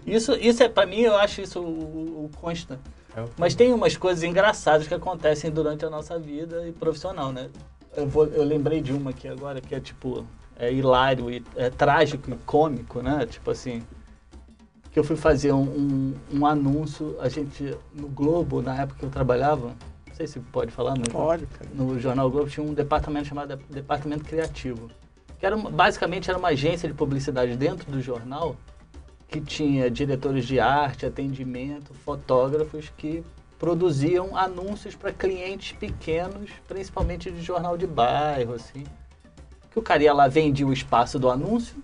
Isso, isso é, para mim, eu acho isso o, o, o constante. É Mas tem umas coisas engraçadas que acontecem durante a nossa vida e profissional, né? Eu, vou, eu lembrei de uma aqui agora que é tipo, é hilário e é trágico e cômico, né? Tipo assim, que eu fui fazer um, um, um anúncio, a gente, no Globo, na época que eu trabalhava, não sei se pode falar, mas pode, cara. no Jornal Globo tinha um departamento chamado Departamento Criativo. Que era, basicamente era uma agência de publicidade dentro do jornal que tinha diretores de arte, atendimento, fotógrafos que produziam anúncios para clientes pequenos, principalmente de jornal de bairro, assim. Que o cara ia lá, vendia o espaço do anúncio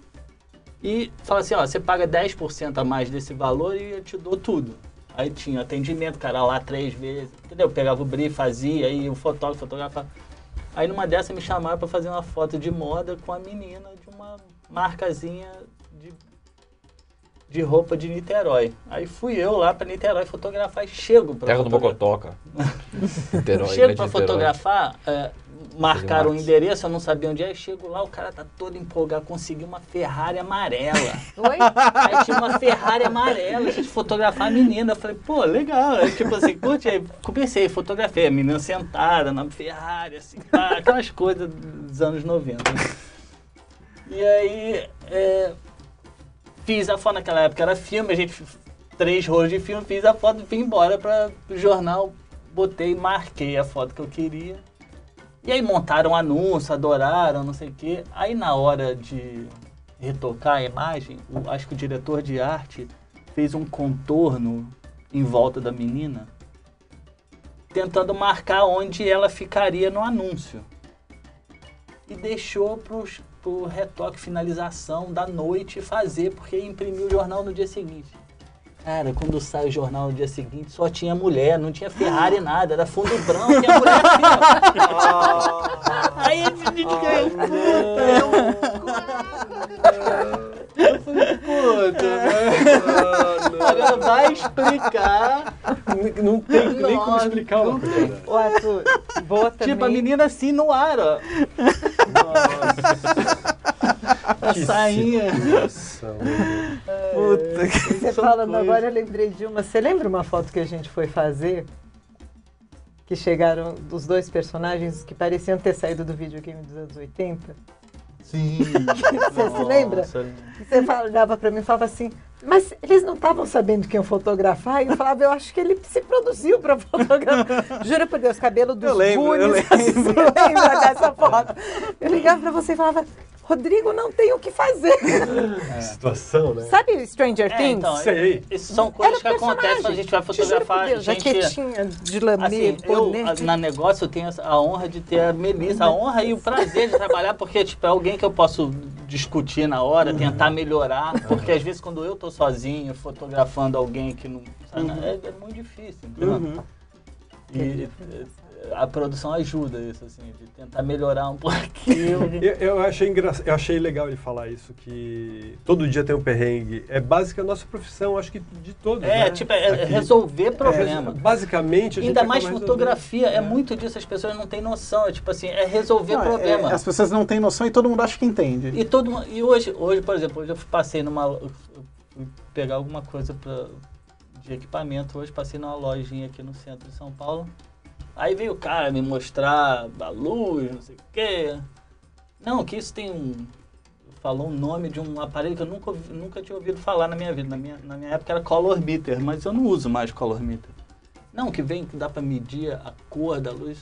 e falava assim, ó, você paga 10% a mais desse valor e eu te dou tudo. Aí tinha atendimento, cara lá três vezes, entendeu? Pegava o brief, fazia, aí o fotógrafo fotografava. Aí numa dessa me chamaram para fazer uma foto de moda com a menina de uma marcazinha de, roupa de Niterói. Aí fui eu lá para Niterói fotografar e chego para Terra do Bocotó, cara. <laughs> Niterói, Chego para fotografar, é, marcaram o Max. endereço, eu não sabia onde é. Chego lá, o cara tá todo empolgado, consegui uma Ferrari amarela. Oi? Aí tinha uma Ferrari amarela, a gente fotografar a menina. Eu falei, pô, legal. Aí, tipo assim, curte aí. Comecei, fotografei a menina sentada na Ferrari, assim, pá, aquelas coisas dos anos 90. né? E aí, é, fiz a foto naquela época, era filme, a gente, três rolos de filme, fiz a foto, fui embora para o jornal, botei, marquei a foto que eu queria. E aí montaram um anúncio, adoraram, não sei o quê. Aí na hora de retocar a imagem, o- acho que o diretor de arte fez um contorno em volta da menina, tentando marcar onde ela ficaria no anúncio. E deixou pros, pro retoque, finalização da noite fazer, porque imprimiu o jornal no dia seguinte. Cara, quando sai o jornal no dia seguinte, só tinha mulher, não tinha Ferrari <gasps> nada, era fundo branco e a mulher assim, ó. <laughs> Aí a gente ganhou, puta, eu... Eu falei, puta, né? Agora vai explicar. Não tem nem como Nossa, explicar uma coisa. O Arthur, boa também. Tipo, a menina assim no ar, ó. <laughs> A sainha. situação. Puta que... Você falando coisas. agora, eu lembrei de uma. Você lembra uma foto que a gente foi fazer? Que chegaram dos dois personagens que pareciam ter saído do videogame dos anos 80? Sim. <laughs> Você se lembra? Você olhava pra mim e falava assim, mas eles não estavam sabendo quem fotografar? E eu falava, eu acho que ele se produziu pra fotografar. <laughs> Jura por Deus, cabelo dos Eu lembro, eu Goonies, <laughs> assim, lembro. Lembra dessa foto? Eu ligava pra você e falava, Rodrigo, não tem o que fazer. Que <laughs> situação, né? Sabe Stranger É, Things? então, Sei. Isso são coisas Era que acontecem quando a gente vai fotografar. Deus, gente, jaquetinha de lamê, Assim, eu, na negócio, eu tenho a honra de ter a Melissa, a honra e o prazer de trabalhar, porque tipo, é alguém que eu posso discutir na hora, tentar melhorar, porque às vezes quando eu tô sozinho, fotografando alguém que não... sabe, é, é muito difícil, entendeu? Uhum. E a produção ajuda isso, assim, de tentar melhorar um pouquinho. <laughs> Eu, eu achei engra... eu achei legal ele falar isso, que todo dia tem um perrengue. É básica a nossa profissão, acho que de todos. É, né? tipo, é Aqui. resolver problema. É, basicamente, a gente Ainda acaba mais fotografia, é. muito disso, as pessoas não têm noção. É tipo assim, é resolver Não, é- problema. é, as pessoas não têm noção e todo mundo acha que entende. E todo mundo- e hoje, hoje, por exemplo, hoje eu passei numa eu fui pegar alguma coisa pra, de equipamento, hoje passei numa lojinha aqui no centro de São Paulo. Aí veio o cara me mostrar a luz, não sei o quê. Não, que isso tem um. Falou o nome de um aparelho que eu nunca, nunca tinha ouvido falar na minha vida. Na minha, na minha época era color meter, mas eu não uso mais color meter. Não, que vem, que dá pra medir a cor da luz.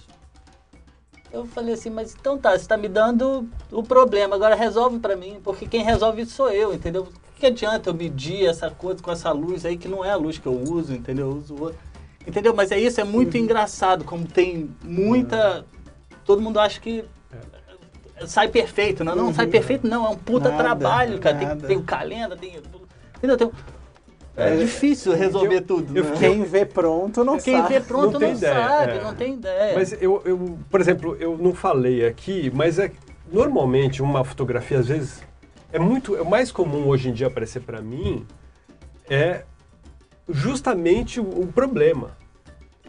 Eu falei assim, mas então tá, você tá me dando o problema, agora resolve pra mim, porque quem resolve isso sou eu, entendeu? O que adianta eu medir essa coisa com essa luz aí, que não é a luz que eu uso, entendeu? Eu uso outra. Entendeu? Mas é isso, é muito engraçado, como tem muita. Todo mundo acha que sai perfeito, não, não sai perfeito, não, é um puta Nada, trabalho, cara. Tem, nada. tem o calenda, tem. Entendeu? Tem, é, difícil resolver eu- tudo. eu né? Quem vê pronto não Quem sabe. vê pronto Não não, ideia, sabe, é. não tem ideia. Mas eu, eu, por exemplo, eu não falei aqui, mas é normalmente uma fotografia às vezes é muito, é mais comum hoje em dia aparecer para mim é justamente o, o problema.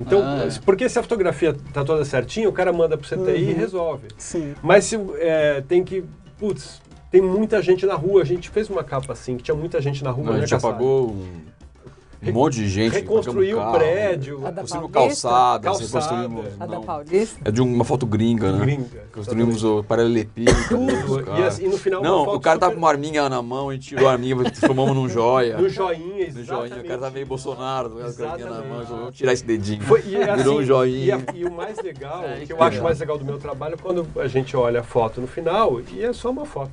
Então, Ah, é. porque se a fotografia tá toda certinha, o cara manda pro CTI e Uhum. resolve. Sim. Mas se é, tem que, putz, tem muita gente na rua. A gente fez uma capa assim, que tinha muita gente na rua. Não, a né, gente apagou um, monte de gente. Reconstruiu o prédio. Construímos Calçada. reconstruímos. A da não, Paulista? É de uma foto gringa, né? Gringa, Construímos o paralelepípedo. Tudo. E, caras. assim, no final, Não, o cara tava super- com uma arminha na mão, a gente tirou a arminha, <laughs> transformamos num joia. No joinha, No joinha, o cara tava meio Bolsonaro, com a arminha na mão, Exatamente. vamos tirar esse dedinho. Foi, e, assim, Virou um joinha. E, a- e o mais legal, <laughs> É, que eu acho mais legal do meu trabalho, quando a gente olha a foto no final e é só uma foto.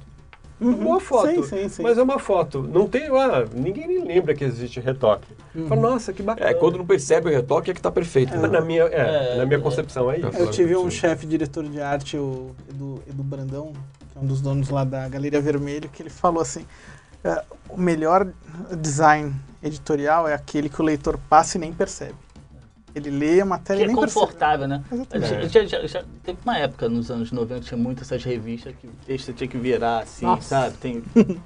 Uma boa foto. Sim, sim, sim. Mas é uma foto. Não tem. Ah, ninguém nem lembra que existe retoque. Fala, nossa, que bacana. É, quando não percebe o retoque é que tá perfeito. Mas na minha, é, É, na minha é. concepção é isso. Eu tive um chefe diretor de arte, o Edu, Edu Brandão, que é um dos donos lá da Galeria Vermelho, que ele falou assim: "É, o melhor design editorial é aquele que o leitor passa e nem percebe. Ele lê a matéria Que é nem percebe. confortável, né? Exatamente. Já, já- já- teve uma época nos anos 90 tinha muitas essas revistas que o texto tinha que virar assim, Nossa. sabe? Tem <laughs>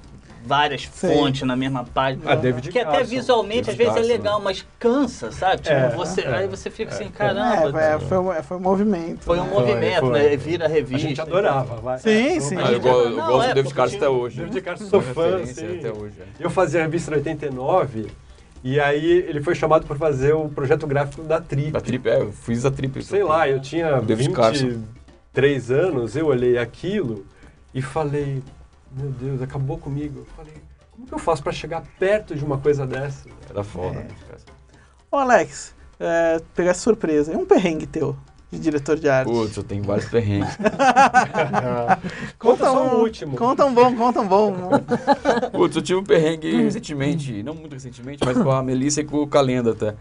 várias Sim. fontes na mesma página. Ah, David que até Carson. visualmente David às vezes Carson, é legal, mas cansa, sabe? Tipo, É, você, é, aí você fica assim, caramba. É, foi, foi, um- foi um movimento. Foi um né? movimento, foi. né? Vira A revista. gente adorava, vai. Sim, sim. Ah, eu, go- eu não, gosto é, do David Carson até hoje. David Carson sou fã, sim. até hoje. é. Eu fazia a revista em 89 e aí ele foi chamado para fazer o projeto gráfico da Trip. A trip, é, eu fiz a trip. Sei lá, eu tinha David Carson. 23 anos, eu olhei aquilo e falei, meu Deus, acabou comigo. Eu falei, como que eu faço para chegar perto de uma coisa dessa? Era foda. É. né? Ô, Alex, é, pegar essa surpresa. E um perrengue teu, de diretor de arte? Putz, eu tenho vários perrengues. <laughs> Conta só um, o último. Conta um bom, conta um bom. <laughs> Putz, eu tive um perrengue recentemente, não muito recentemente, mas com a Melissa e com o Calenda até.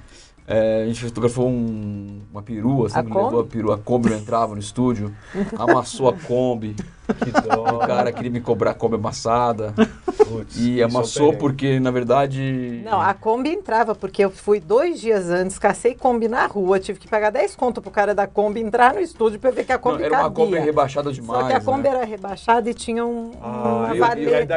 É, a gente fotografou um- uma perua, A sempre Kombi? levou a perua, a Kombi não entrava no estúdio, <laughs> amassou a Kombi, Que dó. <laughs> o cara queria me cobrar a Kombi amassada, Putz, e é amassou porque, na verdade... Não, a Kombi entrava, porque eu fui dois dias antes, cacei Kombi na rua, tive que pagar 10 conto pro cara da Kombi entrar no estúdio pra ver que a Não, Kombi era uma cabia. Kombi rebaixada demais, Só que a Kombi né? era rebaixada e tinha um, Ah, uma e- e aí valeta.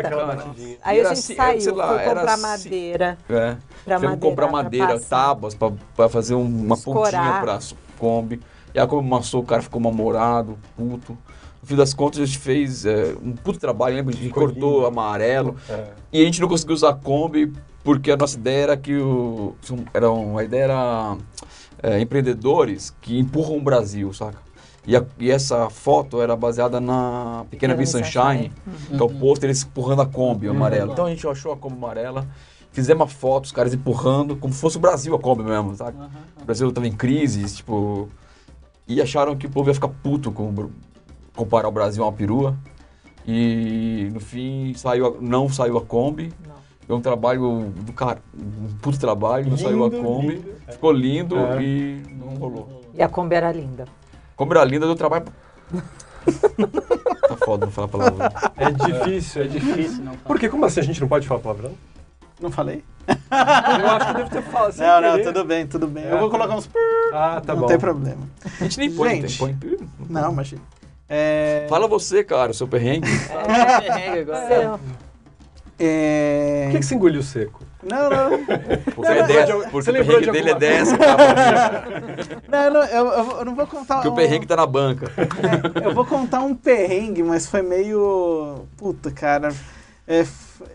a gente assim, saiu, sei lá, foi era comprar assim. madeira. É. Pra que comprar madeira, madeira, tábuas pra, pra fazer um- uma pontinha Escorar. pra Kombi. E a Kombi amassou, o cara ficou mal-humorado, puto. No fim das contas, a gente fez é, um puto trabalho, lembra? A gente cortou amarelo. É. E a gente não conseguiu usar a Kombi porque a nossa ideia era que o. Era um, a ideia era é, empreendedores que empurram o Brasil, saca? E, a- e essa foto era baseada na Pequena Miss Sunshine, Sunshine. que é o pôster eles empurrando a Kombi amarela. Então a gente achou a Kombi amarela, fizemos uma foto, os caras empurrando, como se fosse o Brasil a Kombi mesmo, sabe? O Brasil estava em crise, tipo. E acharam que o povo ia ficar puto com o comparar o Brasil a uma perua. E no fim saiu a- não saiu a Kombi. Não. Foi um trabalho do cara, um puto trabalho, não saiu a Lindo, Kombi. lindo. Ficou lindo É. e não rolou. E a Kombi era linda. Kombi era linda, deu trabalho. <laughs> tá foda não falar palavrão. É difícil, é É difícil. não. Por quê? Como assim a gente não pode falar palavrão? Não falei? Eu acho que deve ter falado. <laughs> Não, não, querer. tudo bem, tudo bem. É, Eu vou colocar uns... Ah, tá não bom. tem problema. A gente nem põe, Gente. tem, põe. Não, imagina. É... Fala você, cara, o seu perrengue. Fala do perrengue agora. É... Por que, que você engoliu seco? Não, não. Porque, a ideia, porque Você o perrengue de dele é dessa, cara. <laughs> Não, não eu, eu não vou contar... Porque o um- perrengue tá na banca. É, eu vou contar um perrengue, mas foi meio... Puta, cara. É,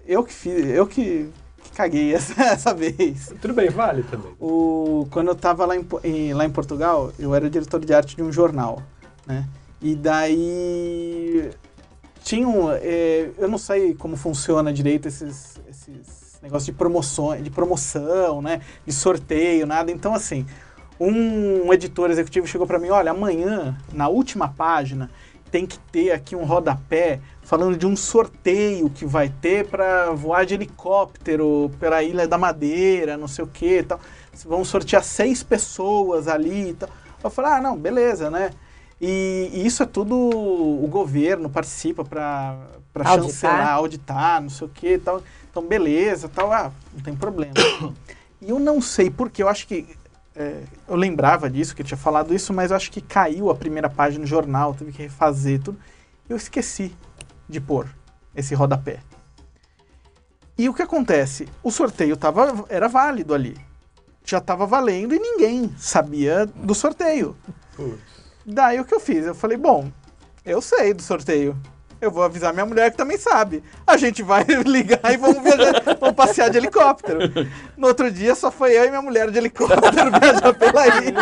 eu que fiz... Eu que, que caguei essa, <laughs> essa vez. Tudo bem, vale também. O, quando eu tava lá em, em- lá em Portugal, eu era diretor de arte de um jornal, né? E daí tinham. é, eu não sei como funciona direito esses, esses negócios de promoção, de promoção, né? De sorteio, nada. Então, assim, um, editor executivo chegou para mim: olha, amanhã, na última página, tem que ter aqui um rodapé falando de um sorteio que vai ter para voar de helicóptero pela Ilha da Madeira, não sei o que tal. Vão sortear seis pessoas ali tal. Eu falei, ah, não, beleza, né? E, e isso é tudo o governo participa para chancelar, auditar, não sei o que tal. Então, beleza, tal, ah, não tem problema. <coughs> e eu não sei porque, eu acho que é, eu lembrava disso, que eu tinha falado isso, mas eu acho que caiu a primeira página no jornal, teve que refazer tudo. Eu esqueci de pôr esse rodapé. E o que acontece? O sorteio tava, era válido ali. Já estava valendo e ninguém sabia do sorteio. Putz. Daí o que eu fiz? Eu falei, bom, eu sei do sorteio. Eu vou avisar minha mulher que também sabe. A gente vai <laughs> ligar e vamos viajar, vamos passear de helicóptero. No outro dia só foi eu e minha mulher de helicóptero <laughs> viajar pela ilha.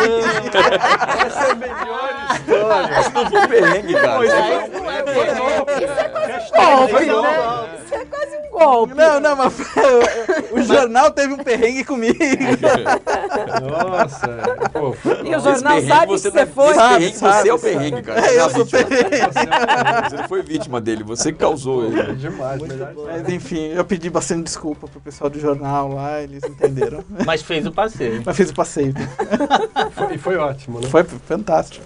Essa é a melhor história. Isso não foi perrengue, cara. Pois Isso é. foi um- Golpe, né? Isso é quase um golpe. Não, não, mas <laughs> o jornal teve um perrengue comigo. Nossa, pô, E o Esse jornal perrengue sabe que você é- foi. Esse Sabe, perrengue, sabe, você é o sabe. perrengue, cara. É, eu é sou perrengue. Você foi vítima dele, você que causou ele. é demais. Mas enfim, eu pedi bastante desculpa pro pessoal do jornal lá, eles entenderam. <laughs> Mas fez o passeio. Mas fiz o passeio. Foi- E foi ótimo, né? Foi fantástico.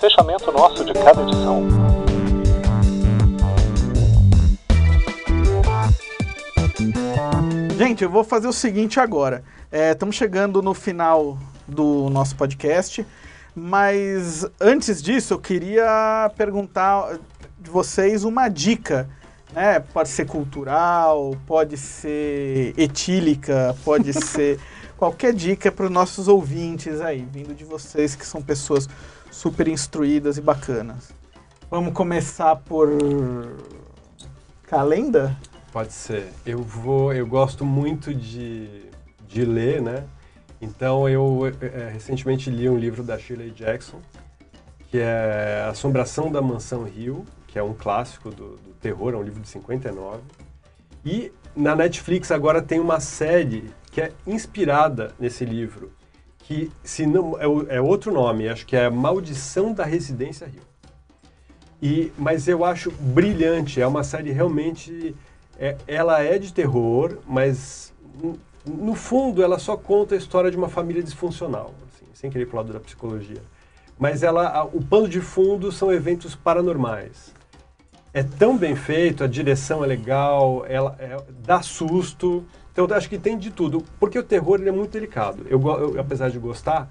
Fechamento nosso de cada edição. Gente, eu vou fazer o seguinte agora. Estamos chegando no final do nosso podcast, mas antes disso eu queria perguntar de vocês uma dica. Né? Pode ser cultural, pode ser etílica, pode <laughs> ser qualquer dica para os nossos ouvintes aí, vindo de vocês que são pessoas super instruídas e bacanas. Vamos começar por Calenda? Pode ser. Eu vou, eu gosto muito de, de ler, né? Então eu eh, recentemente li um livro da Shirley Jackson, que é Assombração da Mansão Rio, que é um clássico do, do terror, é um livro de 59. E na Netflix agora tem uma série que é inspirada nesse livro, que se não é, é outro nome, acho que é Maldição da Residência Rio. E, mas eu acho brilhante, é uma série realmente. é- ela é de terror, mas no fundo ela só conta a história de uma família disfuncional, assim, sem querer ir pro lado da psicologia. Mas ela, a- o pano de fundo são eventos paranormais. É tão bem feito, a direção é legal, ela é- dá susto. Então eu acho que tem de tudo, porque o terror ele é muito delicado. Eu, eu, apesar de gostar,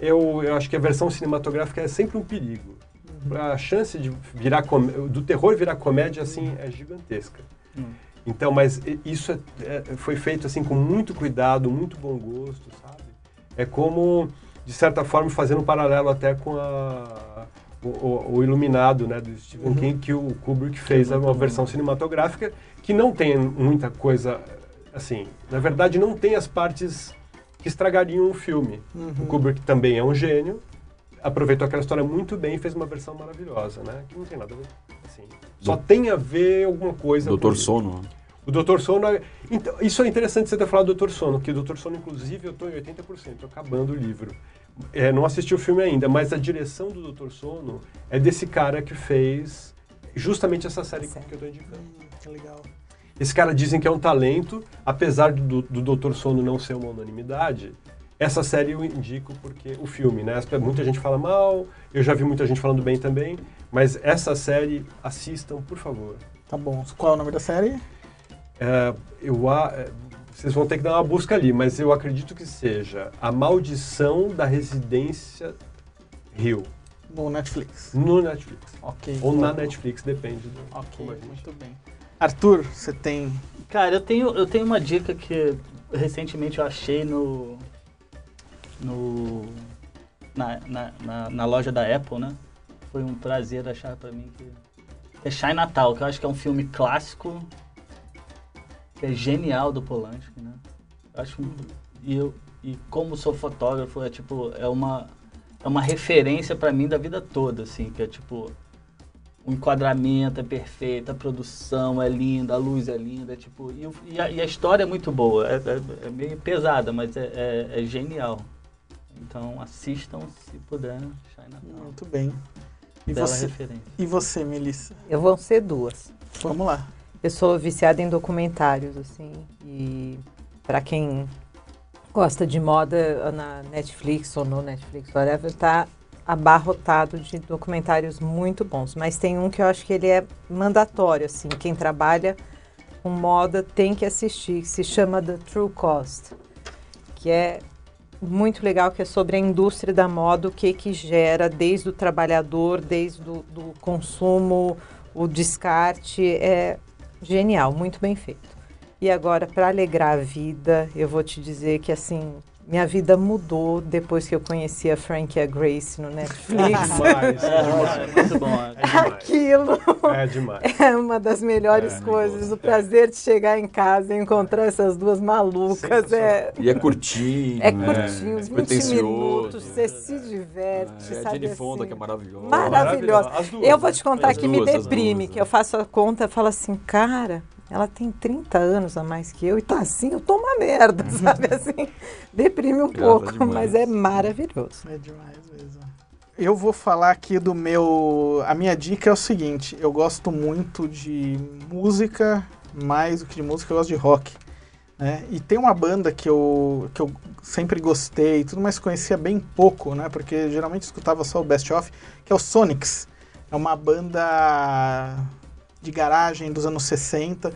eu, eu acho que a versão cinematográfica é sempre um perigo. A chance de virar do terror virar comédia assim é gigantesca. Então, mas isso é- é- foi feito assim com muito cuidado, muito bom gosto, sabe? É como de certa forma fazendo um paralelo até com a o, o- o Iluminado, né, do Stephen King, que o Kubrick fez uma versão cinematográfica que não tem muita coisa assim. Na verdade, não tem as partes que estragariam o filme. O Kubrick também é um gênio, aproveitou aquela história muito bem e fez uma versão maravilhosa, né? Que não tem nada a ver. Assim, só tem a ver alguma coisa. Doutor Sono. O Doutor Sono. é- Então, isso é interessante você ter falado do Doutor Sono, porque o Doutor Sono, inclusive, eu estou em 80%, tô acabando o livro. É, não assisti o filme ainda, mas a direção do Doutor Sono é desse cara que fez justamente essa série que eu estou indicando. Que legal. Esse cara dizem que é um talento, apesar do, do Doutor Sono não ser uma unanimidade. Essa série eu indico porque o filme, né? Muita gente fala mal, eu já vi muita gente falando bem também, mas essa série assistam, por favor. Tá bom. Qual é o nome da série? É, eu, a- é, vocês vão ter que dar uma busca ali, mas eu acredito que seja A Maldição da Residência Rio, No Netflix. no Netflix. Ok. Ou na Bom. Netflix, depende do Ok, como a gente. muito bem. Arthur, você tem. Cara, eu tenho, eu tenho uma dica que recentemente eu achei no. no na, na, na, na loja da Apple, né? Foi um prazer achar pra mim que. É Shine Natal, que eu acho que é um filme clássico, que é genial do Polanski, né? Acho. E, eu, e como sou fotógrafo, é tipo. É uma. é uma referência pra mim da vida toda, assim, que é tipo o enquadramento é perfeito, a produção é linda, a luz é linda, tipo, e, e a, e a história é muito boa, é, é- é meio pesada, mas é, é- é genial. Então assistam se puder. Muito bem. E Bela você, referência. e você, Melissa? Eu vou ser duas. Vamos lá. Eu sou viciada em documentários, assim, e para quem gosta de moda na Netflix ou no Netflix, whatever, tá abarrotado de documentários muito bons. Mas tem um que eu acho que ele é mandatório, assim, quem trabalha com moda tem que assistir, que se chama The True Cost, que é muito legal, que é sobre a indústria da moda, o que que gera desde o trabalhador, desde o consumo, o descarte, é genial, muito bem feito. E agora, para alegrar a vida, eu vou te dizer que assim, minha vida mudou depois que eu conheci a Frank e a Grace no Netflix. <laughs> Demais, É, demais. é muito bom. é. É demais. Aquilo É demais. <laughs> é uma das melhores É, coisas. O prazer de chegar em casa e encontrar essas duas malucas é, E é curtinho. é né? curtinho, uns 20 pretencioso. minutos, você se diverte, É, a sabe Jenny Fonda, assim. que é maravilhosa. Maravilhosa. Duas, Eu vou né? te contar As que me duas, as deprime, duas, que eu é. faço a conta e falo assim, cara, ela tem 30 anos a mais que eu e tá assim, eu tô uma merda, <laughs> sabe assim? Deprime um Cara, pouco, demais. mas é maravilhoso. É demais mesmo. Eu vou falar aqui do meu. A minha dica é o seguinte: eu gosto muito de música, mais do que de música, eu gosto de rock. Né? E tem uma banda que eu, que eu sempre gostei, e tudo, mas conhecia bem pouco, né? Porque geralmente escutava só o Best Of, que é o Sonics. É uma banda de garagem dos anos 60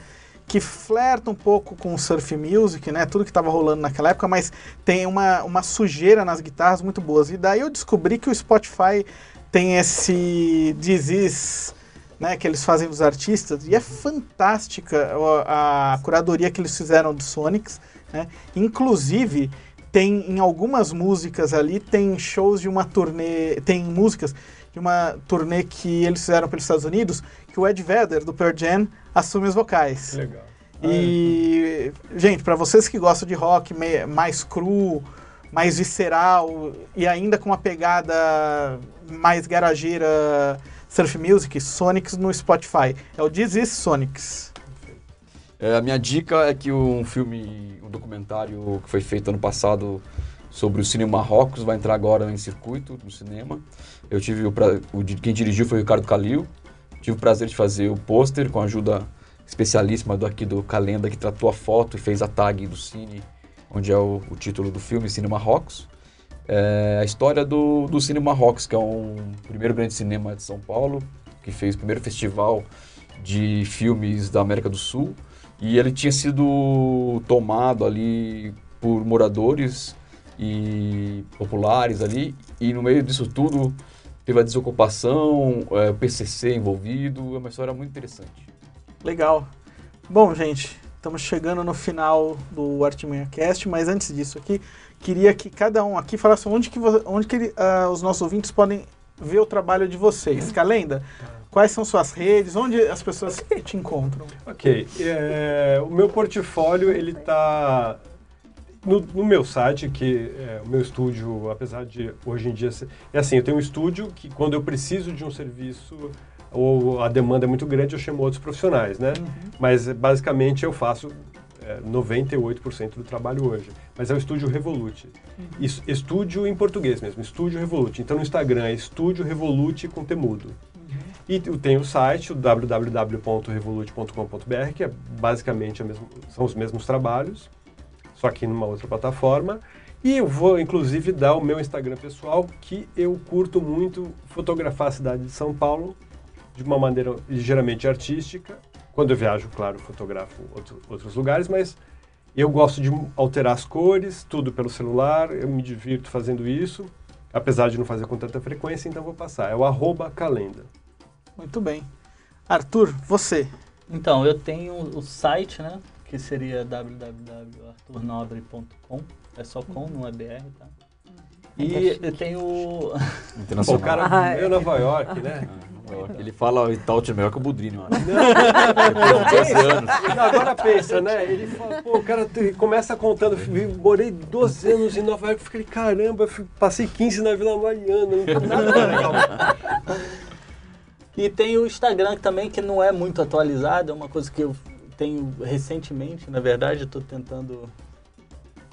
que flerta um pouco com o surf music, né? Tudo que estava rolando naquela época, mas tem uma, uma sujeira nas guitarras muito boas. E daí eu descobri que o Spotify tem esse disease, né, que eles fazem dos artistas, e é fantástica a, a curadoria que eles fizeram do Sonics, né? Inclusive, tem em algumas músicas ali, tem shows de uma turnê, tem músicas de uma turnê que eles fizeram pelos Estados Unidos, que o Ed Vedder, do Pearl Jam, assume os vocais. Legal. E, gente, pra vocês que gostam de rock mais cru, mais visceral e ainda com uma pegada mais garageira surf music, Sonics no Spotify. É o This Is Sonics. É, a minha dica é que um filme, um documentário que foi feito ano passado sobre o cinema Marrocos vai entrar agora em circuito no cinema. Eu tive o, pra, o quem dirigiu foi o Ricardo Calil. Tive o prazer de fazer o pôster com a ajuda especialíssima do aqui do Calenda que tratou a foto e fez a tag do cine, onde é o, o título do filme Cine Marrocos. É a história do, do Cine Marrocos, que é um primeiro grande cinema de São Paulo, que fez o primeiro festival de filmes da América do Sul. E ele tinha sido tomado ali por moradores e populares ali. E no meio disso tudo teve a desocupação, é, o PCC envolvido. É uma história muito interessante. Legal. Bom, gente, estamos chegando no final do Artimanha Cast, mas antes disso aqui, queria que cada um aqui falasse onde que, onde que ah, os nossos ouvintes podem ver o trabalho de vocês. Calenda, quais são suas redes, onde as pessoas te encontram? Ok. é, o meu portfólio, ele está no, no meu site, que é o meu estúdio, apesar de hoje em dia... ser- É assim, eu tenho um estúdio que quando eu preciso de um serviço ou a demanda é muito grande, eu chamo outros profissionais, né? Mas basicamente eu faço é, 98% do trabalho hoje. Mas é o Estúdio Revolute. Isso, estúdio em português mesmo, Estúdio Revolute. Então no Instagram é Estúdio Revolute com temudo. E eu tenho o site, o www.revolute.com.br, que é basicamente são os mesmos trabalhos, só que numa outra plataforma. E eu vou, inclusive, dar o meu Instagram pessoal, que eu curto muito fotografar a cidade de São Paulo de uma maneira ligeiramente artística. Quando eu viajo, claro, fotografo outro, outros lugares, mas eu gosto de alterar as cores, tudo pelo celular, eu me divirto fazendo isso, apesar de não fazer com tanta frequência, então vou passar. É o arroba calenda. Muito bem. Arthur, você. Então, eu tenho o site, né? Que seria www.arturnobre.com. É só com, não é BR, tá? E eu tenho o... <laughs> Pô, o Internacional. cara Ah, é. veio Nova York, né? Ele fala Italti melhor que o Budrini, mano. Tem 12 anos. Não, agora pensa, né? Ele fala, pô, o cara começa contando, "Eu morei 12 anos em Nova York, fiquei, caramba, passei 15 na Vila Mariana, não tem nada legal. E tem o Instagram também, que não é muito atualizado, é uma coisa que eu tenho recentemente, na verdade, estou tentando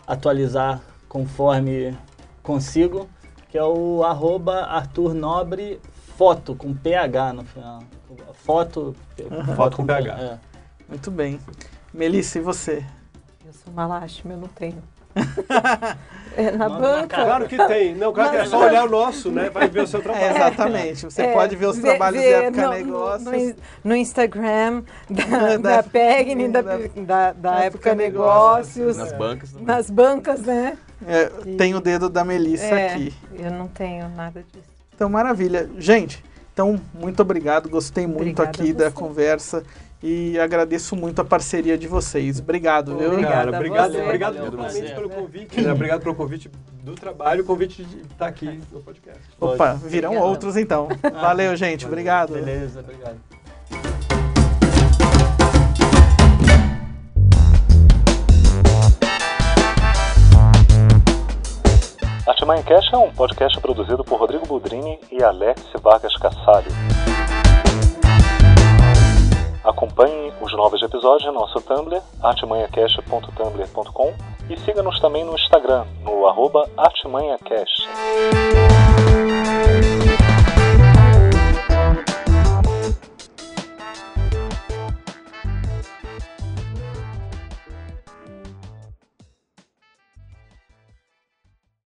atualizar conforme consigo, que é o arroba Arthur Nobre Foto, com PH no final. Foto, Foto com PH. é. Muito bem. Melissa, e você? Eu sou uma lástima, eu não tenho. É na banca. Claro que tem. Não, claro que é só olhar o nosso, né? Vai ver o seu trabalho. É, exatamente. Você É, pode ver os trabalhos vê de época no, negócios. No, no, Instagram da, <laughs> Da- da PEGNI, da, da- da, da Época Época Negócios. Negócios, Nas bancas. também. nas bancas, né? É, tem o dedo da Melissa É, aqui. Eu não tenho nada disso. Então, maravilha. Gente, então, muito obrigado. Gostei muito Obrigada aqui da você. conversa e agradeço muito a parceria de vocês. Obrigado, viu? A obrigado, você. obrigado Valeu, você. pelo convite, né? Obrigado pelo convite do trabalho o convite de estar aqui no podcast. Opa, virão Obrigada. outros então. <laughs> Valeu, gente. Obrigado. Beleza, obrigado. Artimanha Cash é um podcast produzido por Rodrigo Budrini e Alex Vargas Cassalho. Acompanhe os novos episódios no nosso Tumblr, artimanhacash.tumblr.com e siga-nos também no Instagram, no arroba artimanhacash.